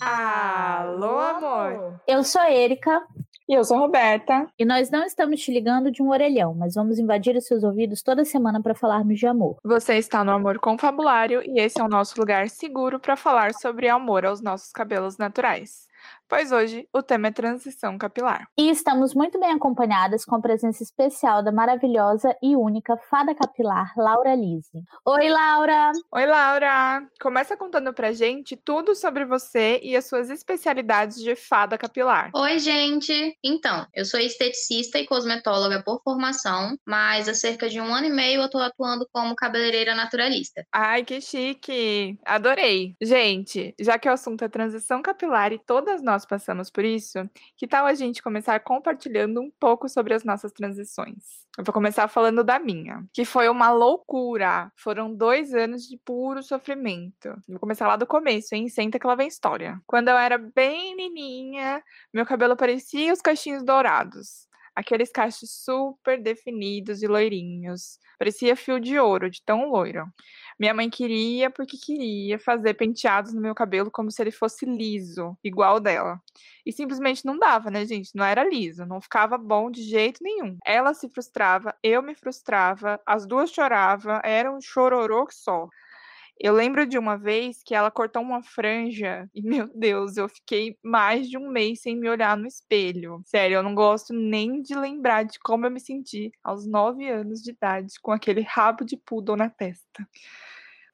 Alô, amor! Eu sou a Erika. E eu sou a Roberta. E nós não estamos te ligando de um orelhão, mas vamos invadir os seus ouvidos toda semana para falarmos de amor. Você está no Amor Confabulário e esse é o nosso lugar seguro para falar sobre amor aos nossos cabelos naturais pois hoje o tema é transição capilar. E estamos muito bem acompanhadas com a presença especial da maravilhosa e única fada capilar, Laura Lise. Oi, Laura! Oi, Laura! Começa contando pra gente tudo sobre você e as suas especialidades de fada capilar. Oi, gente! Então, eu sou esteticista e cosmetóloga por formação, mas há cerca de um ano e meio eu tô atuando como cabeleireira naturalista. Ai, que chique! Adorei! Gente, já que o assunto é transição capilar e todas nós passamos por isso, que tal a gente começar compartilhando um pouco sobre as nossas transições? Eu vou começar falando da minha, que foi uma loucura. Foram dois anos de puro sofrimento. Vou começar lá do começo, hein? Senta que lá vem história. Quando eu era bem menininha, meu cabelo parecia os cachinhos dourados aqueles cachos super definidos e loirinhos. Parecia fio de ouro, de tão loiro. Minha mãe queria, porque queria, fazer penteados no meu cabelo como se ele fosse liso, igual dela. E simplesmente não dava, né, gente? Não era liso, não ficava bom de jeito nenhum. Ela se frustrava, eu me frustrava, as duas choravam, era um chororô só. Eu lembro de uma vez que ela cortou uma franja e, meu Deus, eu fiquei mais de um mês sem me olhar no espelho. Sério, eu não gosto nem de lembrar de como eu me senti aos nove anos de idade com aquele rabo de poodle na testa.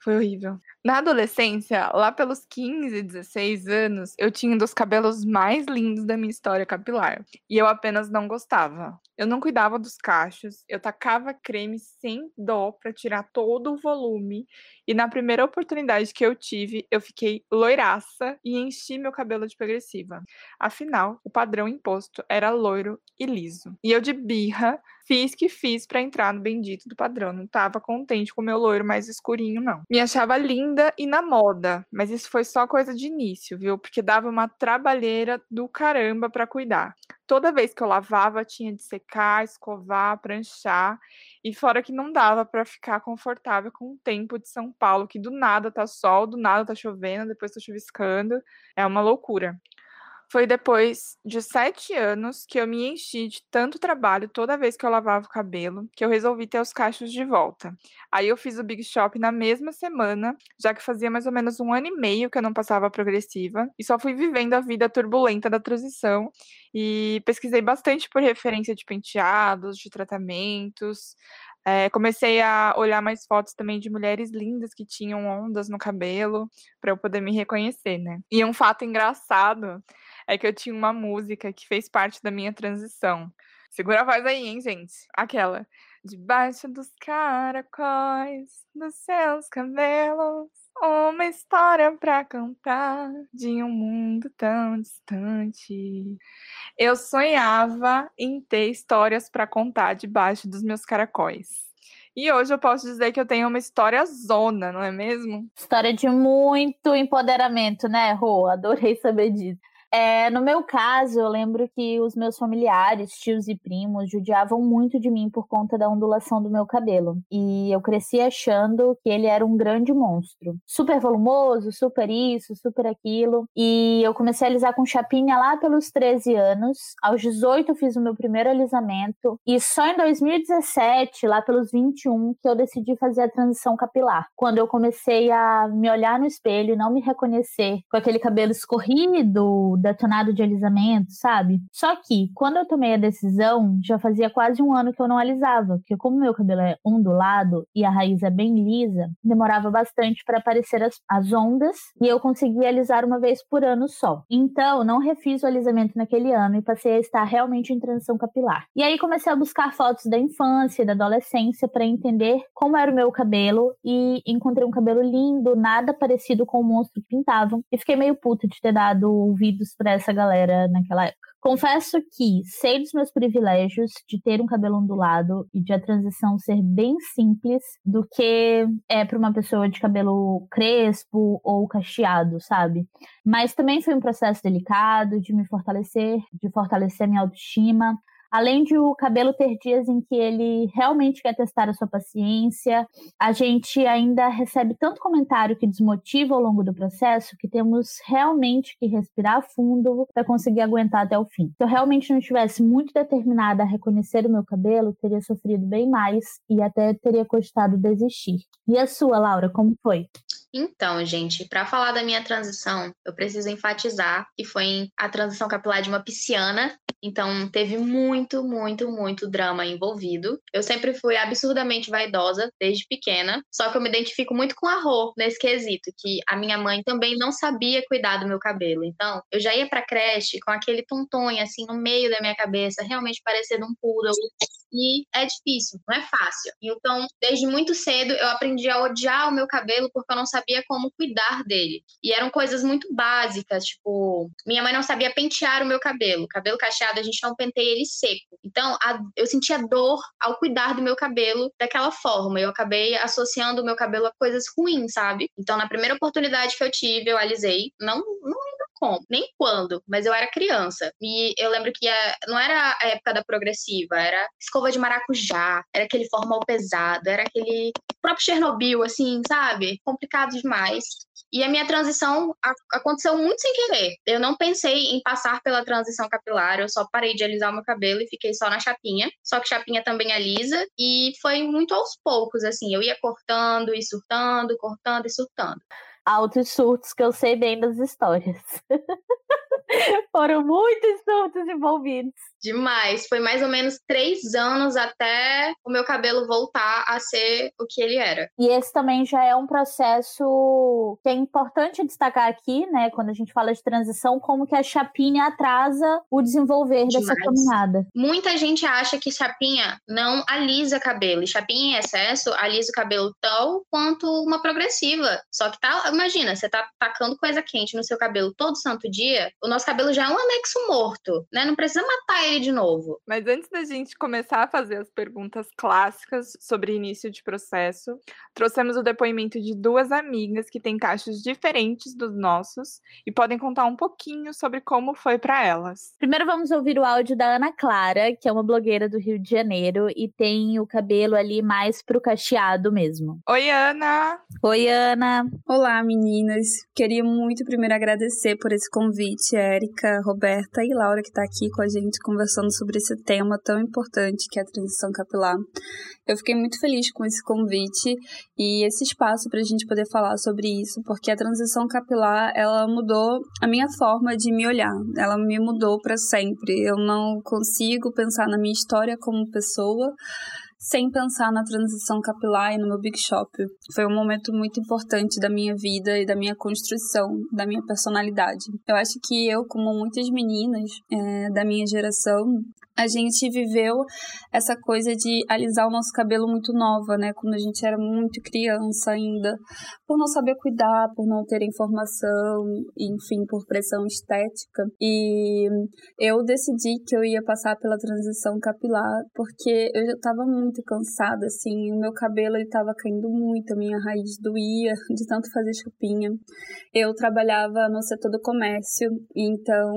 Foi horrível. Na adolescência, lá pelos 15, 16 anos, eu tinha um dos cabelos mais lindos da minha história capilar. E eu apenas não gostava. Eu não cuidava dos cachos, eu tacava creme sem dó para tirar todo o volume. E na primeira oportunidade que eu tive, eu fiquei loiraça e enchi meu cabelo de progressiva. Afinal, o padrão imposto era loiro e liso. E eu de birra fiz que fiz para entrar no bendito do padrão. Não tava contente com o meu loiro mais escurinho, não. Me achava linda e na moda, mas isso foi só coisa de início, viu? Porque dava uma trabalheira do caramba para cuidar. Toda vez que eu lavava, tinha de secar, escovar, pranchar, e fora que não dava para ficar confortável com o tempo de São Paulo, que do nada tá sol, do nada tá chovendo, depois tá chuviscando, é uma loucura. Foi depois de sete anos que eu me enchi de tanto trabalho toda vez que eu lavava o cabelo, que eu resolvi ter os cachos de volta. Aí eu fiz o Big Shop na mesma semana, já que fazia mais ou menos um ano e meio que eu não passava progressiva, e só fui vivendo a vida turbulenta da transição, e pesquisei bastante por referência de penteados, de tratamentos, é, comecei a olhar mais fotos também de mulheres lindas que tinham ondas no cabelo, para eu poder me reconhecer, né? E um fato engraçado é que eu tinha uma música que fez parte da minha transição. Segura a voz aí, hein, gente? Aquela. Debaixo dos caracóis, dos seus cabelos, uma história pra contar de um mundo tão distante. Eu sonhava em ter histórias para contar debaixo dos meus caracóis. E hoje eu posso dizer que eu tenho uma história zona, não é mesmo? História de muito empoderamento, né, Rô? Adorei saber disso. É, no meu caso, eu lembro que os meus familiares, tios e primos, judiavam muito de mim por conta da ondulação do meu cabelo. E eu cresci achando que ele era um grande monstro. Super volumoso, super isso, super aquilo. E eu comecei a alisar com chapinha lá pelos 13 anos. Aos 18 fiz o meu primeiro alisamento. E só em 2017, lá pelos 21, que eu decidi fazer a transição capilar. Quando eu comecei a me olhar no espelho e não me reconhecer com aquele cabelo escorrido, detonado de alisamento, sabe? Só que, quando eu tomei a decisão, já fazia quase um ano que eu não alisava, porque como meu cabelo é ondulado e a raiz é bem lisa, demorava bastante para aparecer as, as ondas e eu conseguia alisar uma vez por ano só. Então, não refiz o alisamento naquele ano e passei a estar realmente em transição capilar. E aí comecei a buscar fotos da infância e da adolescência para entender como era o meu cabelo e encontrei um cabelo lindo, nada parecido com o monstro que pintavam e fiquei meio puta de ter dado ouvidos para essa galera naquela época. Confesso que sei dos meus privilégios de ter um cabelo ondulado e de a transição ser bem simples do que é para uma pessoa de cabelo crespo ou cacheado, sabe? Mas também foi um processo delicado de me fortalecer, de fortalecer minha autoestima. Além de o cabelo ter dias em que ele realmente quer testar a sua paciência, a gente ainda recebe tanto comentário que desmotiva ao longo do processo que temos realmente que respirar fundo para conseguir aguentar até o fim. Se eu realmente não estivesse muito determinada a reconhecer o meu cabelo, teria sofrido bem mais e até teria cogitado desistir. E a sua, Laura, como foi? Então, gente, para falar da minha transição, eu preciso enfatizar que foi a transição capilar de uma pisciana, então teve muito, muito, muito drama envolvido. Eu sempre fui absurdamente vaidosa desde pequena, só que eu me identifico muito com a Rô nesse quesito, que a minha mãe também não sabia cuidar do meu cabelo. Então, eu já ia pra creche com aquele tontonho assim no meio da minha cabeça, realmente parecendo um poodle. E é difícil, não é fácil. Então, desde muito cedo eu aprendi a odiar o meu cabelo porque eu não sabia como cuidar dele. E eram coisas muito básicas, tipo, minha mãe não sabia pentear o meu cabelo. Cabelo cacheado, a gente não penteia ele seco. Então, a, eu sentia dor ao cuidar do meu cabelo daquela forma. Eu acabei associando o meu cabelo a coisas ruins, sabe? Então, na primeira oportunidade que eu tive, eu alisei. Não, não como, nem quando, mas eu era criança. E eu lembro que a, não era a época da progressiva, era escova de maracujá, era aquele formal pesado, era aquele próprio Chernobyl, assim, sabe? Complicado demais. E a minha transição aconteceu muito sem querer. Eu não pensei em passar pela transição capilar, eu só parei de alisar o meu cabelo e fiquei só na chapinha. Só que chapinha também alisa e foi muito aos poucos, assim. Eu ia cortando e surtando, cortando e surtando altos surtos que eu sei bem das histórias. Foram muitos surtos envolvidos. Demais. Foi mais ou menos três anos até o meu cabelo voltar a ser o que ele era. E esse também já é um processo que é importante destacar aqui, né? Quando a gente fala de transição, como que a chapinha atrasa o desenvolver Demais. dessa caminhada. Muita gente acha que chapinha não alisa cabelo. E chapinha em excesso alisa o cabelo tão quanto uma progressiva. Só que tá, imagina, você tá tacando coisa quente no seu cabelo todo santo dia, o nosso cabelo já é um anexo morto, né? Não precisa matar ele de novo. Mas antes da gente começar a fazer as perguntas clássicas sobre início de processo, trouxemos o depoimento de duas amigas que têm cachos diferentes dos nossos e podem contar um pouquinho sobre como foi para elas. Primeiro vamos ouvir o áudio da Ana Clara, que é uma blogueira do Rio de Janeiro e tem o cabelo ali mais pro cacheado mesmo. Oi, Ana! Oi, Ana! Olá, meninas! Queria muito primeiro agradecer por esse convite, Érica, Roberta e Laura, que está aqui com a gente conversando sobre esse tema tão importante que é a transição capilar. Eu fiquei muito feliz com esse convite e esse espaço para a gente poder falar sobre isso, porque a transição capilar ela mudou a minha forma de me olhar, ela me mudou para sempre. Eu não consigo pensar na minha história como pessoa sem pensar na transição capilar e no meu Big Shop. Foi um momento muito importante da minha vida e da minha construção, da minha personalidade. Eu acho que eu, como muitas meninas é, da minha geração, a gente viveu essa coisa de alisar o nosso cabelo muito nova, né? Quando a gente era muito criança ainda, por não saber cuidar, por não ter informação, enfim, por pressão estética. E eu decidi que eu ia passar pela transição capilar porque eu já estava muito cansada, assim, o meu cabelo ele caindo muito, a minha raiz doía de tanto fazer chupinha. Eu trabalhava no setor do comércio, então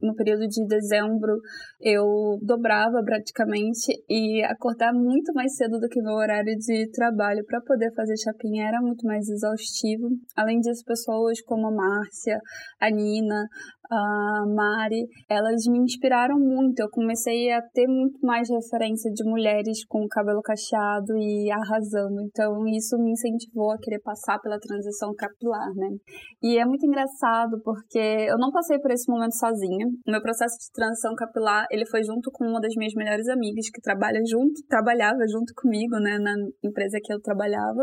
no período de dezembro eu dobrava praticamente e acordar muito mais cedo do que meu horário de trabalho para poder fazer chapinha era muito mais exaustivo. Além disso, pessoas como a Márcia, a Nina, a Mari, elas me inspiraram muito. Eu comecei a ter muito mais referência de mulheres com cabelo cacheado e arrasando. Então, isso me incentivou a querer passar pela transição capilar, né? E é muito engraçado porque eu não passei por esse momento sozinha. O meu processo de transição capilar, ele foi junto com uma das minhas melhores amigas que trabalha junto, trabalhava junto comigo, né, na empresa que eu trabalhava.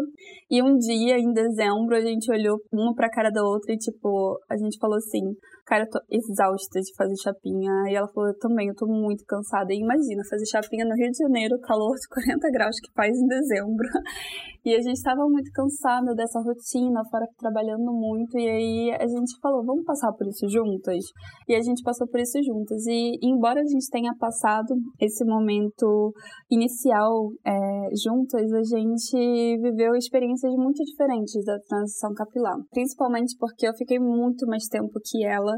E um dia, em dezembro, a gente olhou uma pra cara da outra e, tipo, a gente falou assim: cara, eu tô exausta de fazer chapinha. E ela falou, eu também, eu tô muito cansada. E imagina, fazer chapinha no Rio de Janeiro, calor de 40 graus que faz em dezembro. E a gente estava muito cansada dessa rotina, fora trabalhando muito. E aí a gente falou, vamos passar por isso juntas? E a gente passou por isso juntas. E embora a gente tenha passado esse momento inicial é, juntas, a gente viveu experiências muito diferentes da transição capilar. Principalmente porque eu fiquei muito mais tempo que ela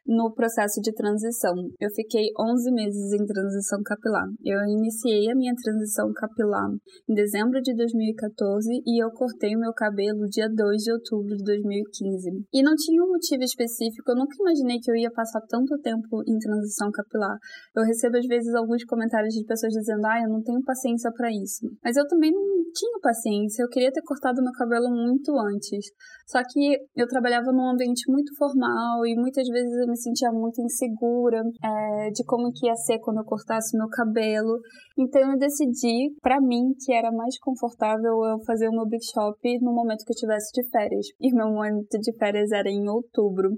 no processo de transição. Eu fiquei 11 meses em transição capilar. Eu iniciei a minha transição capilar em dezembro de 2014 e eu cortei o meu cabelo dia 2 de outubro de 2015. E não tinha um motivo específico, eu nunca imaginei que eu ia passar tanto tempo em transição capilar. Eu recebo às vezes alguns comentários de pessoas dizendo: "Ah, eu não tenho paciência para isso". Mas eu também não tinha paciência, eu queria ter cortado meu cabelo muito antes. Só que eu trabalhava num ambiente muito formal e muitas vezes me sentia muito insegura é, de como que ia ser quando eu cortasse meu cabelo. Então eu decidi, para mim, que era mais confortável eu fazer o meu Big Shop no momento que eu tivesse de férias. E meu momento de férias era em outubro.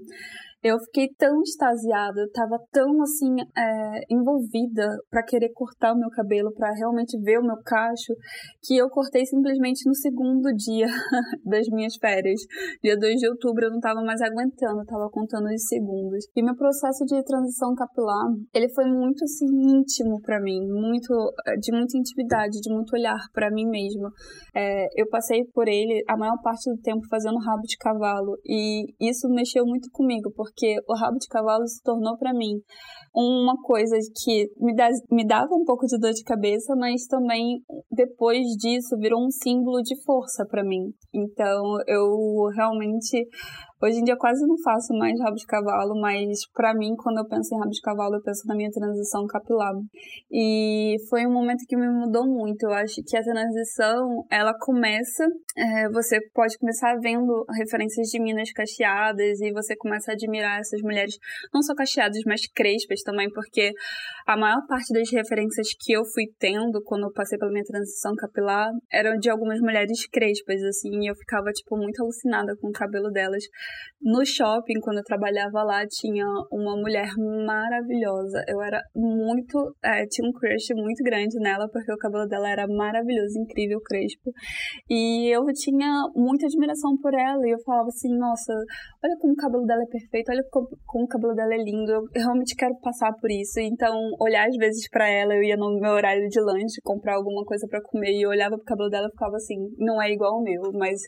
Eu fiquei tão extasiada, eu tava tão assim é, envolvida para querer cortar o meu cabelo, para realmente ver o meu cacho, que eu cortei simplesmente no segundo dia das minhas férias. Dia 2 de outubro eu não tava mais aguentando, eu tava contando os segundos. E meu processo de transição capilar, ele foi muito assim íntimo para mim, muito de muita intimidade, de muito olhar para mim mesma. É, eu passei por ele a maior parte do tempo fazendo rabo de cavalo e isso mexeu muito comigo, porque porque o rabo de cavalo se tornou para mim uma coisa que me, me dava um pouco de dor de cabeça, mas também depois disso virou um símbolo de força para mim. Então eu realmente Hoje em dia quase não faço mais rabo de cavalo, mas para mim, quando eu penso em rabo de cavalo, eu penso na minha transição capilar. E foi um momento que me mudou muito. Eu acho que a transição, ela começa, é, você pode começar vendo referências de minas cacheadas e você começa a admirar essas mulheres, não só cacheadas, mas crespas também, porque a maior parte das referências que eu fui tendo quando eu passei pela minha transição capilar eram de algumas mulheres crespas, assim, e eu ficava, tipo, muito alucinada com o cabelo delas. No shopping, quando eu trabalhava lá, tinha uma mulher maravilhosa. Eu era muito. É, tinha um crush muito grande nela, porque o cabelo dela era maravilhoso, incrível, crespo. E eu tinha muita admiração por ela. E eu falava assim: nossa, olha como o cabelo dela é perfeito, olha como, o cabelo dela é lindo. Eu realmente quero passar por isso. Então, olhar às vezes para ela, eu ia no meu horário de lanche comprar alguma coisa para comer e eu olhava pro cabelo dela e ficava assim: não é igual ao meu, mas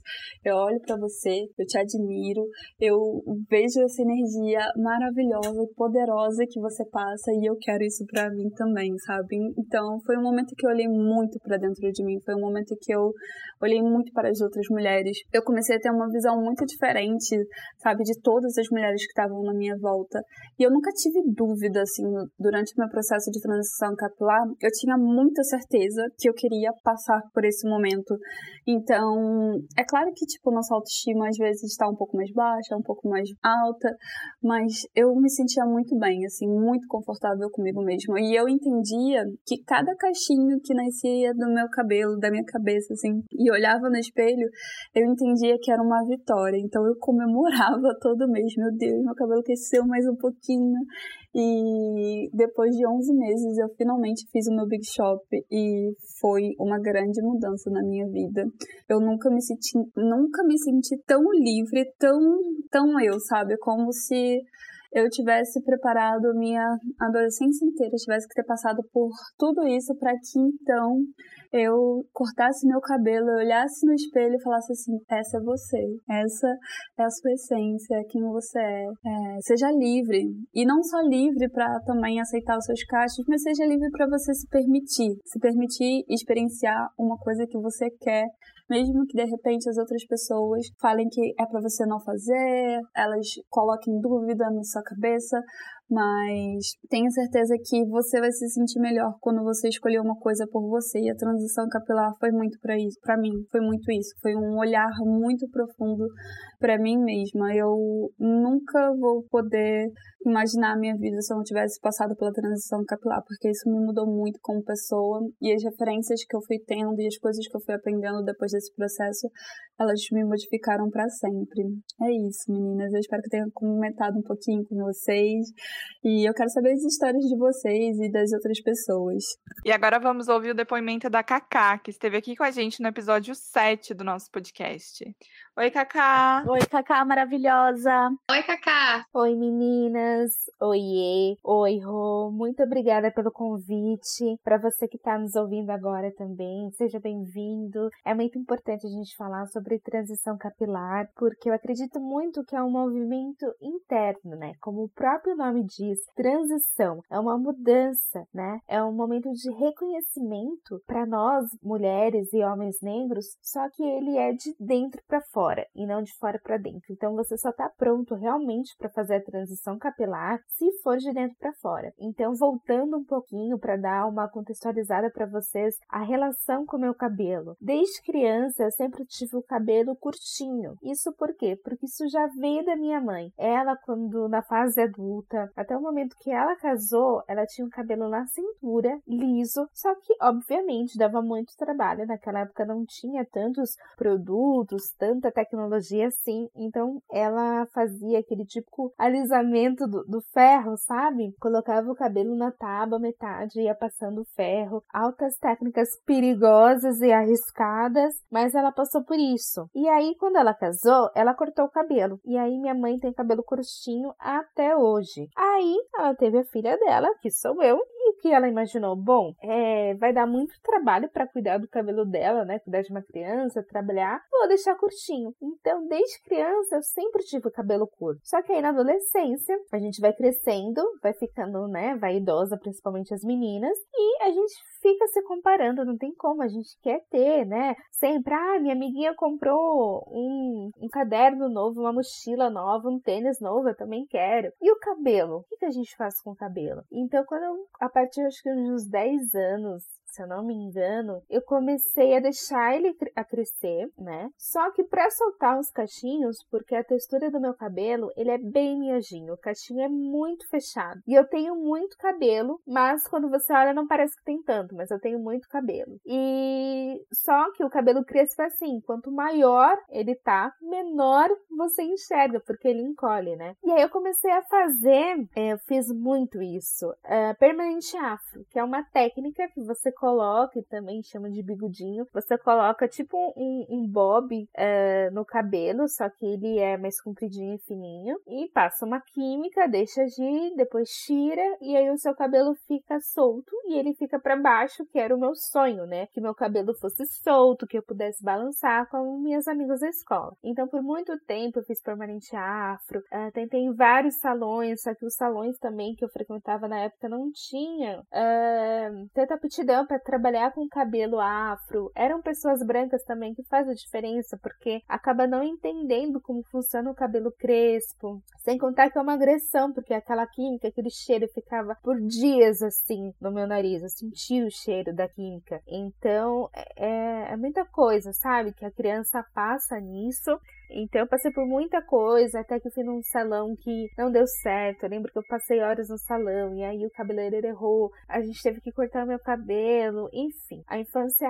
eu olho para você, eu te admiro eu vejo essa energia maravilhosa e poderosa que você passa e eu quero isso para mim também, sabe? Então, foi um momento que eu olhei muito para dentro de mim, foi um momento que eu olhei muito para as outras mulheres. Eu comecei a ter uma visão muito diferente, sabe, de todas as mulheres que estavam na minha volta. E eu nunca tive dúvida assim durante o meu processo de transição capilar, eu tinha muita certeza que eu queria passar por esse momento. Então, é claro que tipo nossa autoestima às vezes está um pouco mais baixa, um pouco mais alta, mas eu me sentia muito bem, assim, muito confortável comigo mesma. E eu entendia que cada cachinho que nascia do meu cabelo, da minha cabeça, assim, e olhava no espelho, eu entendia que era uma vitória. Então eu comemorava todo mês, meu Deus, meu cabelo cresceu mais um pouquinho. E depois de 11 meses eu finalmente fiz o meu Big Shop e foi uma grande mudança na minha vida. Eu nunca me senti, nunca me senti tão livre, tão, tão eu, sabe? Como se eu tivesse preparado minha adolescência inteira, tivesse que ter passado por tudo isso para que então eu cortasse meu cabelo, eu olhasse no espelho e falasse assim: essa é você, essa é a sua essência, quem você é. é seja livre. E não só livre para também aceitar os seus cachos, mas seja livre para você se permitir, se permitir experienciar uma coisa que você quer mesmo que de repente as outras pessoas falem que é para você não fazer, elas coloquem dúvida na sua cabeça, mas tenha certeza que você vai se sentir melhor quando você escolher uma coisa por você. E a transição capilar foi muito para isso, para mim, foi muito isso, foi um olhar muito profundo para mim mesma. Eu nunca vou poder imaginar a minha vida se eu não tivesse passado pela transição capilar, porque isso me mudou muito como pessoa e as referências que eu fui tendo e as coisas que eu fui aprendendo depois desse processo, elas me modificaram para sempre. É isso, meninas. Eu espero que tenha comentado um pouquinho com vocês. E eu quero saber as histórias de vocês e das outras pessoas. E agora vamos ouvir o depoimento da Cacá, que esteve aqui com a gente no episódio 7 do nosso podcast. Oi, Cacá! Oi, Cacá maravilhosa! Oi, Cacá! Oi, meninas! Oiê! Oi, Rô! Muito obrigada pelo convite. Para você que está nos ouvindo agora também, seja bem-vindo. É muito importante a gente falar sobre transição capilar, porque eu acredito muito que é um movimento interno, né? Como o próprio nome diz, transição é uma mudança, né? É um momento de reconhecimento para nós, mulheres e homens negros, só que ele é de dentro para fora e não de fora para dentro. Então você só está pronto realmente para fazer a transição capilar se for de dentro para fora. Então voltando um pouquinho para dar uma contextualizada para vocês a relação com o meu cabelo. Desde criança eu sempre tive o cabelo curtinho. Isso por quê? Porque isso já veio da minha mãe. Ela quando na fase adulta, até o momento que ela casou, ela tinha o cabelo na cintura, liso, só que obviamente dava muito trabalho. Naquela época não tinha tantos produtos, tanta tecnologia assim. Então ela fazia aquele típico alisamento do, do ferro, sabe? Colocava o cabelo na tábua, metade ia passando ferro. Altas técnicas perigosas e arriscadas, mas ela passou por isso. E aí, quando ela casou, ela cortou o cabelo. E aí, minha mãe tem cabelo curtinho até hoje. Aí, ela teve a filha dela, que sou eu, o que ela imaginou? Bom, é, vai dar muito trabalho para cuidar do cabelo dela, né? Cuidar de uma criança, trabalhar. Vou deixar curtinho. Então, desde criança, eu sempre tive cabelo curto. Só que aí na adolescência, a gente vai crescendo, vai ficando, né? Vai idosa, principalmente as meninas, e a gente fica se comparando, não tem como, a gente quer ter, né? Sempre, ah, minha amiguinha comprou um, um caderno novo, uma mochila nova, um tênis novo, eu também quero. E o cabelo? O que, que a gente faz com o cabelo? Então, quando eu, partir acho que dos 10 anos, se eu não me engano, eu comecei a deixar ele a crescer, né? Só que para soltar os cachinhos, porque a textura do meu cabelo, ele é bem miojinho, o cachinho é muito fechado. E eu tenho muito cabelo, mas quando você olha não parece que tem tanto, mas eu tenho muito cabelo. E só que o cabelo cresce assim, quanto maior ele tá, menor você enxerga, porque ele encolhe, né? E aí eu comecei a fazer, é, eu fiz muito isso, é, permanente afro, que é uma técnica que você coloca, e também chama de bigodinho, você coloca tipo um, um bob uh, no cabelo, só que ele é mais compridinho e fininho, e passa uma química, deixa agir, depois tira, e aí o seu cabelo fica solto e ele fica para baixo, que era o meu sonho, né? Que meu cabelo fosse solto, que eu pudesse balançar com minhas amigas da escola. Então, por muito tempo, eu fiz permanente afro, uh, tentei em vários salões, só que os salões também que eu frequentava na época não tinham uh, tanta aptidão trabalhar com cabelo afro. Eram pessoas brancas também que faz a diferença, porque acaba não entendendo como funciona o cabelo crespo. Sem contar que é uma agressão, porque aquela química, aquele cheiro ficava por dias assim no meu nariz. Eu sentia o cheiro da química. Então é, é muita coisa, sabe? Que a criança passa nisso então eu passei por muita coisa, até que fui num salão que não deu certo. Eu lembro que eu passei horas no salão e aí o cabeleireiro errou, a gente teve que cortar meu cabelo, enfim. A infância,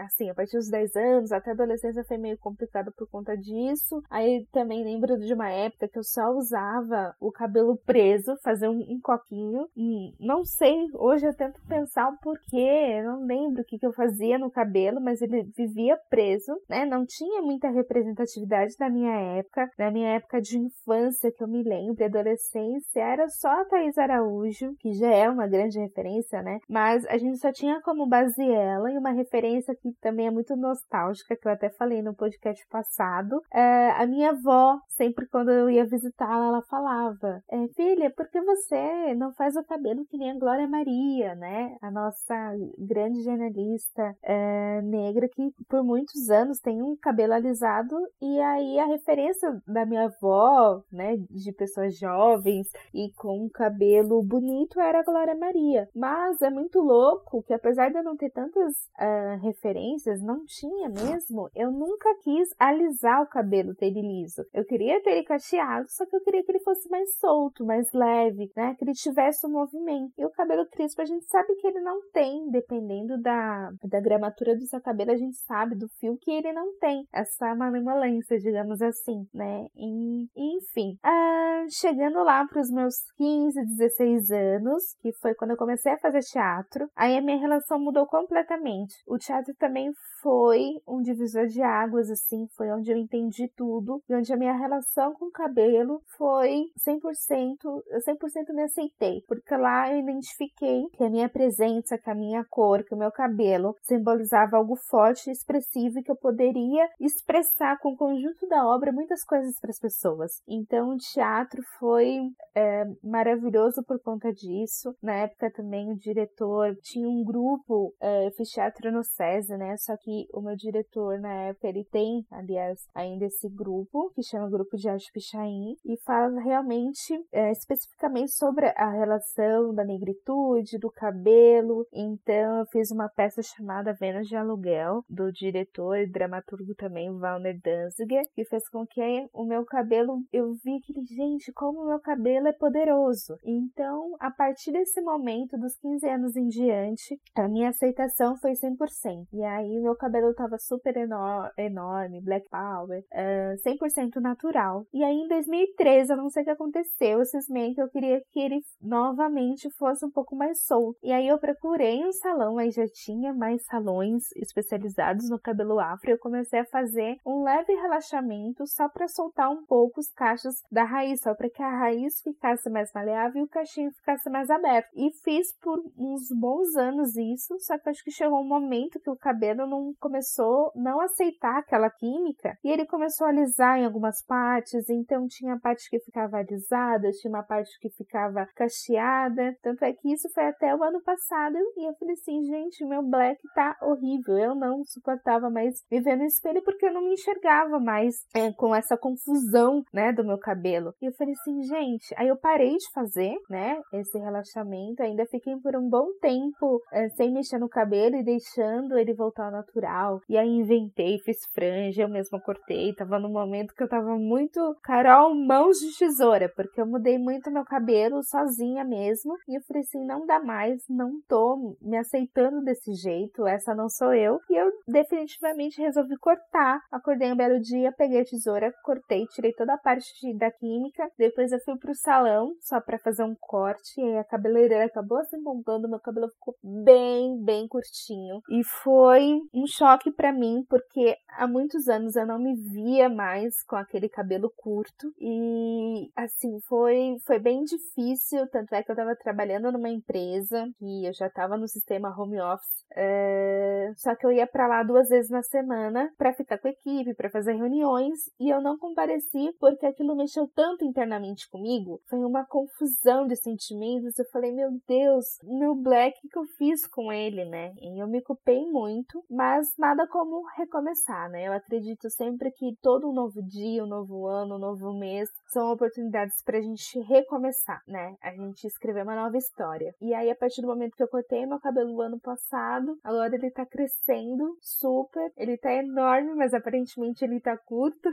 assim, a partir dos 10 anos até a adolescência foi meio complicado por conta disso. Aí também lembro de uma época que eu só usava o cabelo preso, fazer um, um coquinho. Hum, não sei, hoje eu tento pensar o porquê, eu não lembro o que, que eu fazia no cabelo, mas ele vivia preso, né? Não tinha muita representação representatividade da minha época, da minha época de infância, que eu me lembro, adolescência, era só a Thaís Araújo, que já é uma grande referência, né? Mas a gente só tinha como base ela e uma referência que também é muito nostálgica, que eu até falei no podcast passado. É, a minha avó, sempre quando eu ia visitá-la, ela falava: é, Filha, por que você não faz o cabelo que nem a Glória Maria, né? A nossa grande jornalista é, negra que por muitos anos tem um cabelo alisado e aí a referência da minha avó, né, de pessoas jovens e com um cabelo bonito era a Glória Maria. Mas é muito louco que apesar de eu não ter tantas uh, referências, não tinha mesmo, eu nunca quis alisar o cabelo, ter ele liso. Eu queria ter ele cacheado, só que eu queria que ele fosse mais solto, mais leve, né, que ele tivesse um movimento. E o cabelo crespo a gente sabe que ele não tem, dependendo da, da gramatura do seu cabelo, a gente sabe do fio que ele não tem essa maneira falência, digamos assim, né? E, enfim, ah, chegando lá para os meus 15, 16 anos, que foi quando eu comecei a fazer teatro, aí a minha relação mudou completamente. O teatro também foi um divisor de águas, assim, foi onde eu entendi tudo e onde a minha relação com o cabelo foi 100%, eu 100% me aceitei, porque lá eu identifiquei que a minha presença, que a minha cor, que o meu cabelo simbolizava algo forte e expressivo que eu poderia expressar com o conjunto da obra muitas coisas para as pessoas. Então, o teatro foi é, maravilhoso por conta disso. Na época também o diretor tinha um grupo, é, eu fiz teatro no SESI, né? Só que o meu diretor na época, ele tem, aliás, ainda esse grupo, que chama Grupo de Arte Pichain, e fala realmente, é, especificamente sobre a relação da negritude, do cabelo. Então, eu fiz uma peça chamada Vênus de Aluguel, do diretor e dramaturgo também, Walner Danziger, que fez com que o meu cabelo, eu vi que, gente, como o meu cabelo é poderoso. Então, a partir desse momento, dos 15 anos em diante, a minha aceitação foi 100%. E aí, o meu cabelo tava super enorme, black power, uh, 100% natural. E aí em 2013, eu não sei o que aconteceu, eu cismei que eu queria que ele novamente fosse um pouco mais solto. E aí eu procurei um salão, aí já tinha mais salões especializados no cabelo afro, e eu comecei a fazer um leve relaxamento só para soltar um pouco os cachos da raiz, só para que a raiz ficasse mais maleável e o cachinho ficasse mais aberto. E fiz por uns bons anos isso, só que acho que chegou um momento que o cabelo não começou não aceitar aquela química e ele começou a alisar em algumas partes, então tinha parte que ficava alisada, tinha uma parte que ficava cacheada. Tanto é que isso foi até o ano passado e eu falei assim, gente, meu black tá horrível. Eu não suportava mais me ver no espelho porque eu não me enxergava mais é, com essa confusão, né, do meu cabelo. E eu falei assim, gente, aí eu parei de fazer, né, esse relaxamento, ainda fiquei por um bom tempo é, sem mexer no cabelo e deixando ele voltar ao natural. E aí inventei, fiz franja, eu mesma cortei. Tava num momento que eu tava muito Carol, mãos de tesoura, porque eu mudei muito meu cabelo sozinha mesmo. E eu falei assim: não dá mais, não tô me aceitando desse jeito, essa não sou eu. E eu definitivamente resolvi cortar. Acordei um belo dia, peguei a tesoura, cortei, tirei toda a parte da química. Depois eu fui pro salão só para fazer um corte. E a cabeleireira acabou se empolgando, meu cabelo ficou bem, bem curtinho. E foi um choque para mim, porque há muitos anos eu não me via mais com aquele cabelo curto e assim foi foi bem difícil, tanto é que eu estava trabalhando numa empresa e eu já estava no sistema home office, é... só que eu ia para lá duas vezes na semana para ficar com a equipe, para fazer reuniões e eu não compareci porque aquilo mexeu tanto internamente comigo, foi uma confusão de sentimentos. Eu falei, meu Deus, meu black que eu fiz com ele, né? E eu me culpei muito, mas nada como recomeçar, né? Eu acredito sempre que todo um novo dia, um novo ano, um novo mês são oportunidades para a gente recomeçar, né? A gente escrever uma nova história. E aí, a partir do momento que eu cortei meu cabelo ano passado, agora ele tá crescendo super, ele tá enorme, mas aparentemente ele tá curto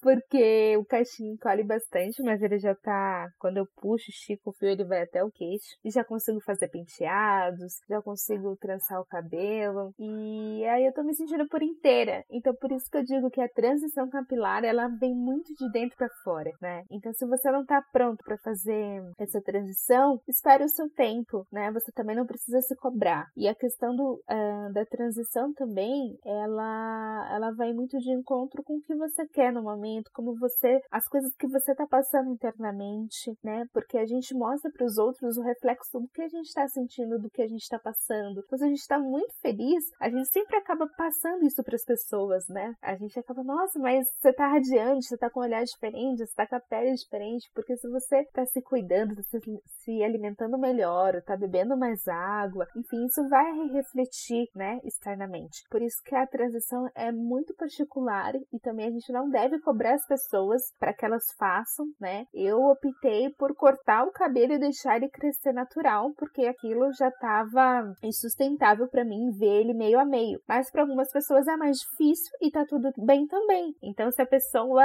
porque o cachinho encolhe bastante, mas ele já tá. Quando eu puxo, estico o fio, ele vai até o queixo. E já consigo fazer penteados, já consigo trançar o cabelo. E aí eu tô me sentindo por inteira. Então por isso que eu digo que a transição capilar, ela vem muito de dentro para fora, né? Então se você não tá pronto para fazer essa transição, espere o seu tempo, né? Você também não precisa se cobrar. E a questão do, uh, da transição também, ela, ela vai muito de encontro com o que você quer no momento como você, as coisas que você está passando internamente, né? Porque a gente mostra para os outros o reflexo do que a gente está sentindo, do que a gente está passando. Quando a gente está muito feliz, a gente sempre acaba passando isso para as pessoas, né? A gente acaba, nossa, mas você está radiante, você está com um olhar diferente, você está com a pele diferente, porque se você está se cuidando, tá se, se alimentando melhor, está bebendo mais água, enfim, isso vai refletir, né, externamente. Por isso que a transição é muito particular e também a gente não deve cobrar cobrar as pessoas para que elas façam, né? Eu optei por cortar o cabelo e deixar ele crescer natural, porque aquilo já estava insustentável para mim ver ele meio a meio. Mas para algumas pessoas é mais difícil e tá tudo bem também. Então, se a pessoa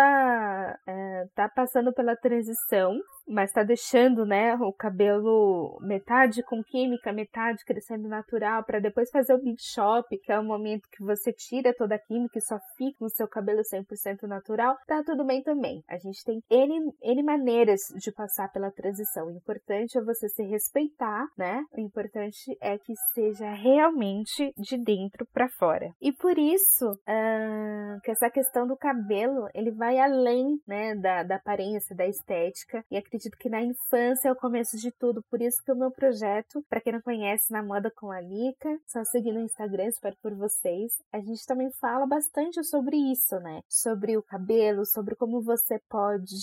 é, tá passando pela transição, mas tá deixando, né, o cabelo metade com química, metade crescendo natural, para depois fazer o Big Shop, que é o momento que você tira toda a química e só fica o seu cabelo 100% natural, tá tudo bem também. A gente tem N, N maneiras de passar pela transição. O importante é você se respeitar, né? O importante é que seja realmente de dentro para fora. E por isso uh, que essa questão do cabelo ele vai além, né, da, da aparência, da estética. E acredito que na infância é o começo de tudo. Por isso que o meu projeto, para quem não conhece, na moda com a Lica, só seguir no Instagram, espero por vocês. A gente também fala bastante sobre isso, né? Sobre o cabelo, sobre como você pode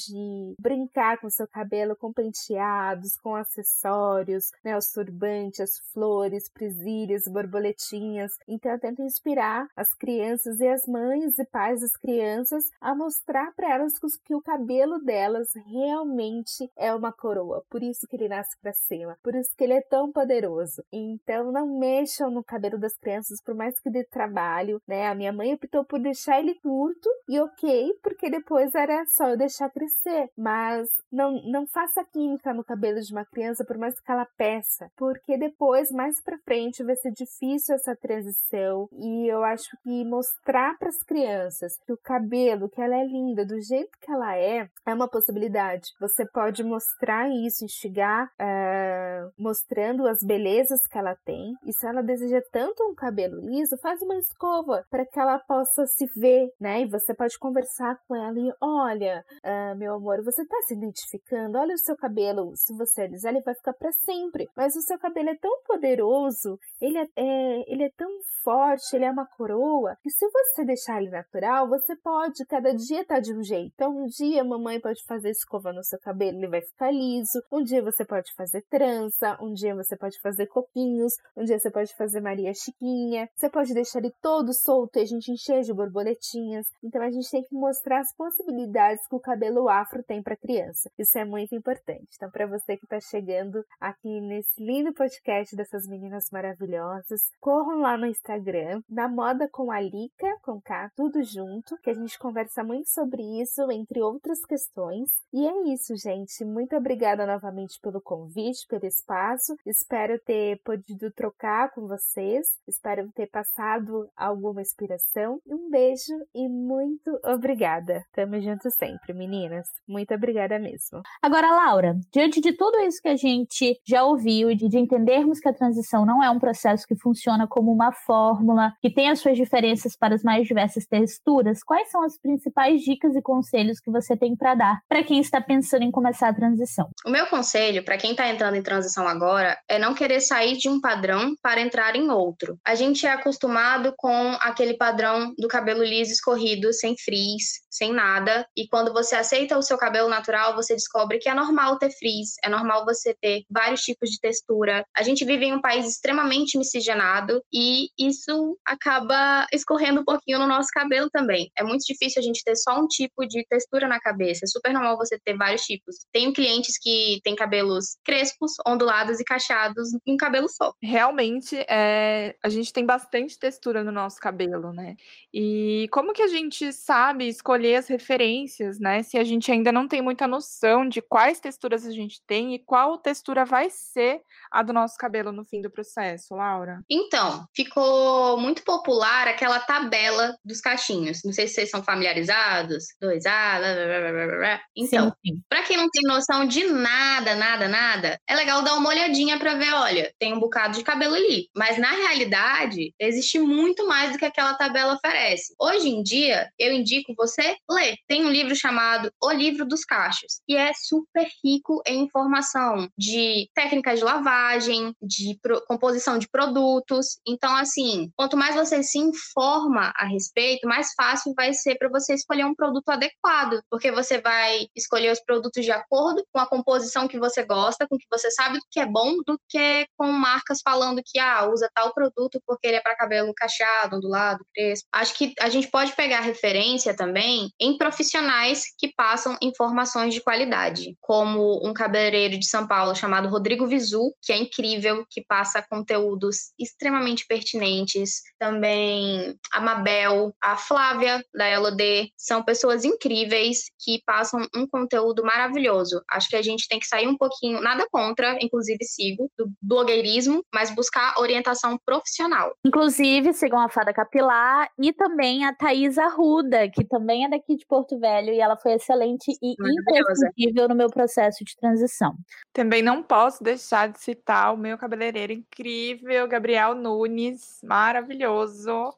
brincar com seu cabelo com penteados, com acessórios, né? Os turbantes, as flores, presilhas, borboletinhas. Então eu tento inspirar as crianças e as mães e pais das crianças a mostrar para elas que o cabelo delas realmente é uma coroa. Por isso que ele nasce para cima, por isso que ele é tão poderoso. Então não mexam no cabelo das crianças por mais que dê trabalho, né? A minha mãe optou por deixar ele curto e ok, porque depois era só eu deixar crescer. Mas não, não faça química no cabelo de uma criança por mais que ela peça, porque depois, mais pra frente, vai ser difícil essa transição. E eu acho que mostrar para as crianças que o cabelo, que ela é linda do jeito que ela é, é uma possibilidade. Você pode mostrar isso, instigar, uh, mostrando as belezas que ela tem. E se ela deseja tanto um cabelo liso, faz uma escova para que ela possa se ver, né? E você pode conversar com ela e olha, uh, meu amor, você tá se identificando? Olha o seu cabelo, se você alisar, ele vai ficar para sempre. Mas o seu cabelo é tão poderoso, ele é, é, ele é tão forte, ele é uma coroa, que se você deixar ele natural, você pode cada dia tá de um jeito. Então, um dia a mamãe pode fazer escova no seu cabelo, ele vai ficar liso. Um dia você pode fazer trança, um dia você pode fazer copinhos, um dia você pode fazer Maria Chiquinha. Você pode deixar ele todo solto e a gente encher de borboletinhas. Então a gente tem que mostrar as possibilidades que o cabelo afro tem para criança. Isso é muito importante. Então, para você que está chegando aqui nesse lindo podcast dessas meninas maravilhosas, corram lá no Instagram, na moda com a Lica, com K, tudo junto, que a gente conversa muito sobre isso, entre outras questões. E é isso, gente. Muito obrigada novamente pelo convite, pelo espaço. Espero ter podido trocar com vocês. Espero ter passado alguma inspiração. Um beijo e muito obrigada. Tamo junto sempre, meninas. Muito obrigada mesmo. Agora, Laura, diante de tudo isso que a gente já ouviu e de entendermos que a transição não é um processo que funciona como uma fórmula, que tem as suas diferenças para as mais diversas texturas, quais são as principais dicas e conselhos que você tem para dar para quem está pensando em começar a transição? O meu conselho para quem está entrando em transição agora é não querer sair de um padrão para entrar em outro. A gente é acostumado com aquele padrão do cabelo liso escorrido, sem frizz, sem nada, e quando você aceita o seu cabelo natural, você descobre que é normal ter frizz, é normal você ter vários tipos de textura. A gente vive em um país extremamente miscigenado e isso acaba escorrendo um pouquinho no nosso cabelo também. É muito difícil a gente ter só um tipo de textura na cabeça. É super normal você ter vários tipos. Tenho clientes que têm cabelos crespos, ondulados e cacheados em um cabelo só. Realmente, é, a gente tem bastante textura no nosso cabelo, né? E como que a gente sabe escolher as referências, né? Se a gente ainda não tem muita noção de quais texturas a gente tem e qual textura vai ser a do nosso cabelo no fim do processo, Laura? Então, ficou muito popular aquela tabela dos cachinhos. Não sei se vocês são familiarizados. 2A, blá, blá, blá, blá, Então, para quem não tem noção de nada, nada, nada, é legal dar uma olhadinha para ver, olha, tem um bocado de cabelo ali. Mas na realidade, existe muito mais do que aquela tabela oferece. Hoje em dia, eu indico você ler. Tem um livro chamado O Livro dos Cachos, e é super rico em informação de técnicas de lavagem, de composição de produtos. Então, assim, quanto mais você se informa a respeito, mais fácil vai ser para você escolher um produto adequado, porque você vai escolher os produtos de acordo com a composição que você gosta, com que você sabe do que é bom, do que com marcas falando que ah, usa tal produto porque ele é para cabelo cacheado, ondulado, crespo. Acho que a gente pode pegar referência também em profissionais que passam informações de qualidade, como um cabeleireiro de São Paulo chamado Rodrigo Visu, que é incrível, que passa conteúdos extremamente pertinentes. Também a Mabel, a Flávia da LOD, são pessoas incríveis que passam um conteúdo maravilhoso maravilhoso. Acho que a gente tem que sair um pouquinho, nada contra, inclusive sigo, do blogueirismo, mas buscar orientação profissional. Inclusive, sigam a Fada Capilar e também a Thaís Arruda, que também é daqui de Porto Velho e ela foi excelente e imprescindível no meu processo de transição. Também não posso deixar de citar o meu cabeleireiro incrível, Gabriel Nunes, maravilhoso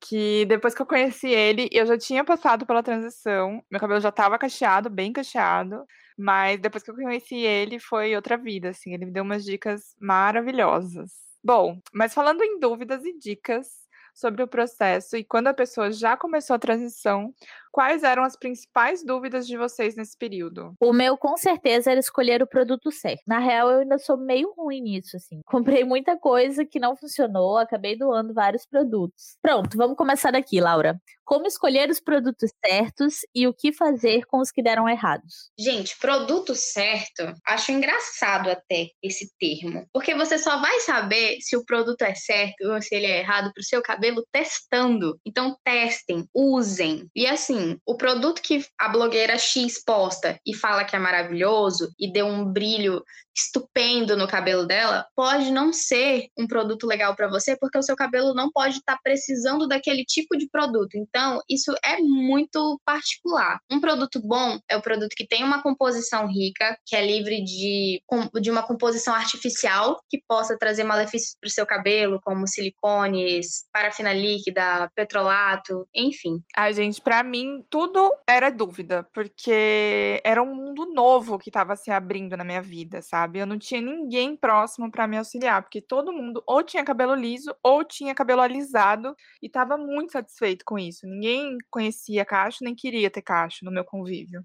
que depois que eu conheci ele, eu já tinha passado pela transição, meu cabelo já estava cacheado, bem cacheado, mas depois que eu conheci ele, foi outra vida, assim, ele me deu umas dicas maravilhosas. Bom, mas falando em dúvidas e dicas sobre o processo e quando a pessoa já começou a transição, Quais eram as principais dúvidas de vocês nesse período? O meu, com certeza, era escolher o produto certo. Na real, eu ainda sou meio ruim nisso, assim. Comprei muita coisa que não funcionou, acabei doando vários produtos. Pronto, vamos começar daqui, Laura. Como escolher os produtos certos e o que fazer com os que deram errados? Gente, produto certo, acho engraçado até esse termo. Porque você só vai saber se o produto é certo ou se ele é errado pro seu cabelo testando. Então, testem, usem. E assim, assim, o produto que a blogueira X posta e fala que é maravilhoso e deu um brilho estupendo no cabelo dela, pode não ser um produto legal para você, porque o seu cabelo não pode estar tá precisando daquele tipo de produto. Então, isso é muito particular. Um produto bom é o produto que tem uma composição rica, que é livre de, de uma composição artificial que possa trazer malefícios para o seu cabelo, como silicones, parafina líquida, petrolato, enfim. Ai, gente, para mim tudo era dúvida, porque era um mundo novo que estava se abrindo na minha vida, sabe? Sabe? Eu não tinha ninguém próximo para me auxiliar, porque todo mundo ou tinha cabelo liso ou tinha cabelo alisado e estava muito satisfeito com isso. Ninguém conhecia cacho nem queria ter cacho no meu convívio.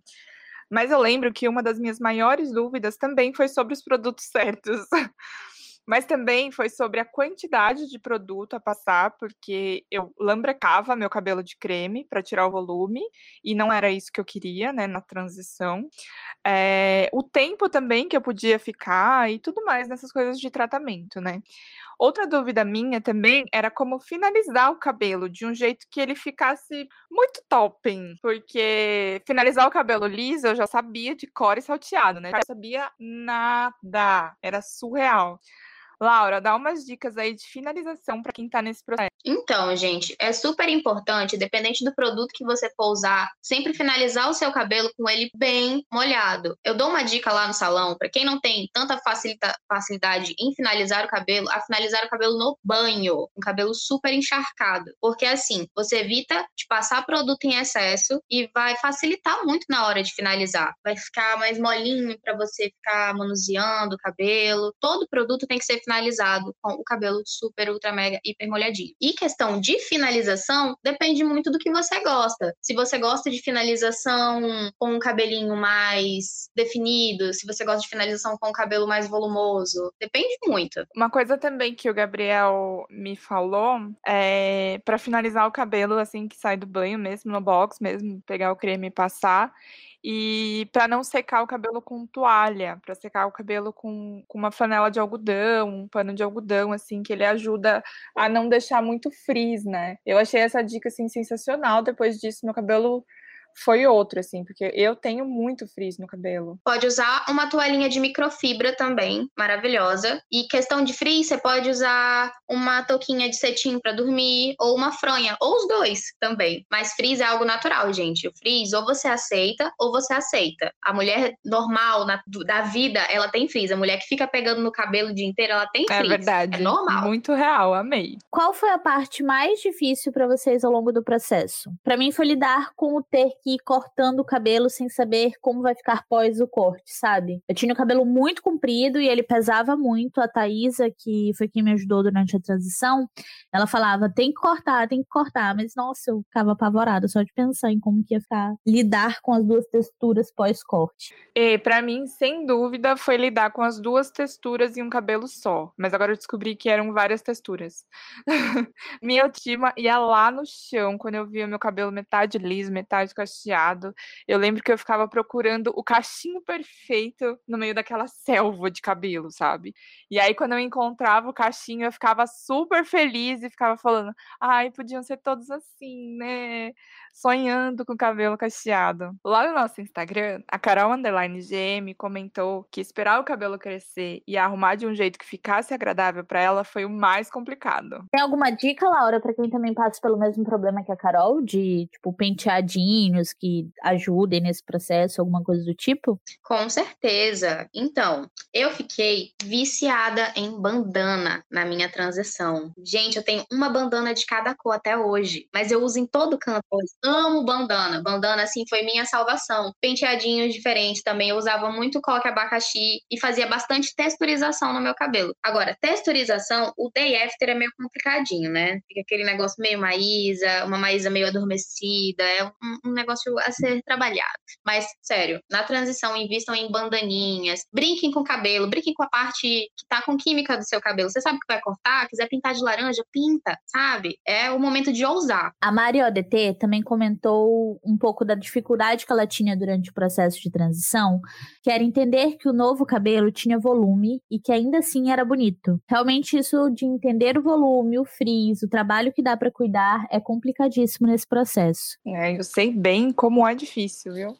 Mas eu lembro que uma das minhas maiores dúvidas também foi sobre os produtos certos. Mas também foi sobre a quantidade de produto a passar, porque eu lambrecava meu cabelo de creme para tirar o volume, e não era isso que eu queria, né, na transição. É, o tempo também que eu podia ficar e tudo mais nessas coisas de tratamento, né. Outra dúvida minha também era como finalizar o cabelo de um jeito que ele ficasse muito topping, porque finalizar o cabelo liso eu já sabia de cor e salteado, né? Eu sabia nada, era surreal. Laura, dá umas dicas aí de finalização para quem está nesse processo. Então, gente, é super importante, dependente do produto que você for usar, sempre finalizar o seu cabelo com ele bem molhado. Eu dou uma dica lá no salão, para quem não tem tanta facilidade em finalizar o cabelo, a finalizar o cabelo no banho, um cabelo super encharcado. Porque assim, você evita de passar produto em excesso e vai facilitar muito na hora de finalizar. Vai ficar mais molinho para você ficar manuseando o cabelo. Todo produto tem que ser finalizado com o cabelo super, ultra, mega, hiper molhadinho. E questão de finalização, depende muito do que você gosta. Se você gosta de finalização com um cabelinho mais definido, se você gosta de finalização com o cabelo mais volumoso, depende muito. Uma coisa também que o Gabriel me falou é para finalizar o cabelo assim que sai do banho mesmo, no box mesmo, pegar o creme e passar e para não secar o cabelo com toalha, para secar o cabelo com, com uma flanela de algodão, um pano de algodão, assim, que ele ajuda a não deixar muito frizz, né? Eu achei essa dica, assim, sensacional. Depois disso, meu cabelo foi outro, assim, porque eu tenho muito frizz no cabelo. Pode usar uma toalhinha de microfibra também, maravilhosa. E questão de frizz, você pode usar uma touquinha de cetim para dormir, ou uma fronha, ou os dois também. Mas frizz é algo natural, gente. O frizz, ou você aceita, ou você aceita. A mulher normal na, da vida, ela tem frizz. A mulher que fica pegando no cabelo o dia inteiro, ela tem é frizz. É verdade. É normal. Muito real, amei. Qual foi a parte mais difícil para vocês ao longo do processo? Para mim foi lidar com o ter ir cortando o cabelo sem saber como vai ficar pós o corte, sabe? Eu tinha o cabelo muito comprido e ele pesava muito. A Thaisa, que foi quem me ajudou durante a transição, ela falava: tem que cortar, tem que cortar. Mas nossa, eu ficava apavorada só de pensar em como que ia ficar lidar com as duas texturas pós-corte. E para mim, sem dúvida, foi lidar com as duas texturas em um cabelo só. Mas agora eu descobri que eram várias texturas. Minha autoestima ia lá no chão quando eu via meu cabelo metade liso, metade cacheado eu lembro que eu ficava procurando o cachinho perfeito no meio daquela selva de cabelo, sabe? E aí, quando eu encontrava o cachinho, eu ficava super feliz e ficava falando: ai, podiam ser todos assim, né? Sonhando com o cabelo cacheado. Lá no nosso Instagram, a Carol Underline GM comentou que esperar o cabelo crescer e arrumar de um jeito que ficasse agradável para ela foi o mais complicado. Tem alguma dica, Laura, para quem também passa pelo mesmo problema que a Carol, de tipo penteadinhos que ajudem nesse processo, alguma coisa do tipo? Com certeza. Então, eu fiquei viciada em bandana na minha transição. Gente, eu tenho uma bandana de cada cor até hoje, mas eu uso em todo canto. Amo bandana. Bandana, assim, foi minha salvação. Penteadinhos diferentes também. Eu usava muito coque abacaxi e fazia bastante texturização no meu cabelo. Agora, texturização, o day after é meio complicadinho, né? Fica aquele negócio meio maísa, uma maísa meio adormecida. É um, um negócio a ser trabalhado. Mas, sério, na transição, invistam em bandaninhas. Brinquem com o cabelo, brinquem com a parte que tá com química do seu cabelo. Você sabe que vai cortar, quiser pintar de laranja, pinta, sabe? É o momento de ousar. A Mari ODT também comentou um pouco da dificuldade que ela tinha durante o processo de transição, que era entender que o novo cabelo tinha volume e que ainda assim era bonito. Realmente isso de entender o volume, o frizz, o trabalho que dá para cuidar é complicadíssimo nesse processo. É, eu sei bem como é difícil, viu?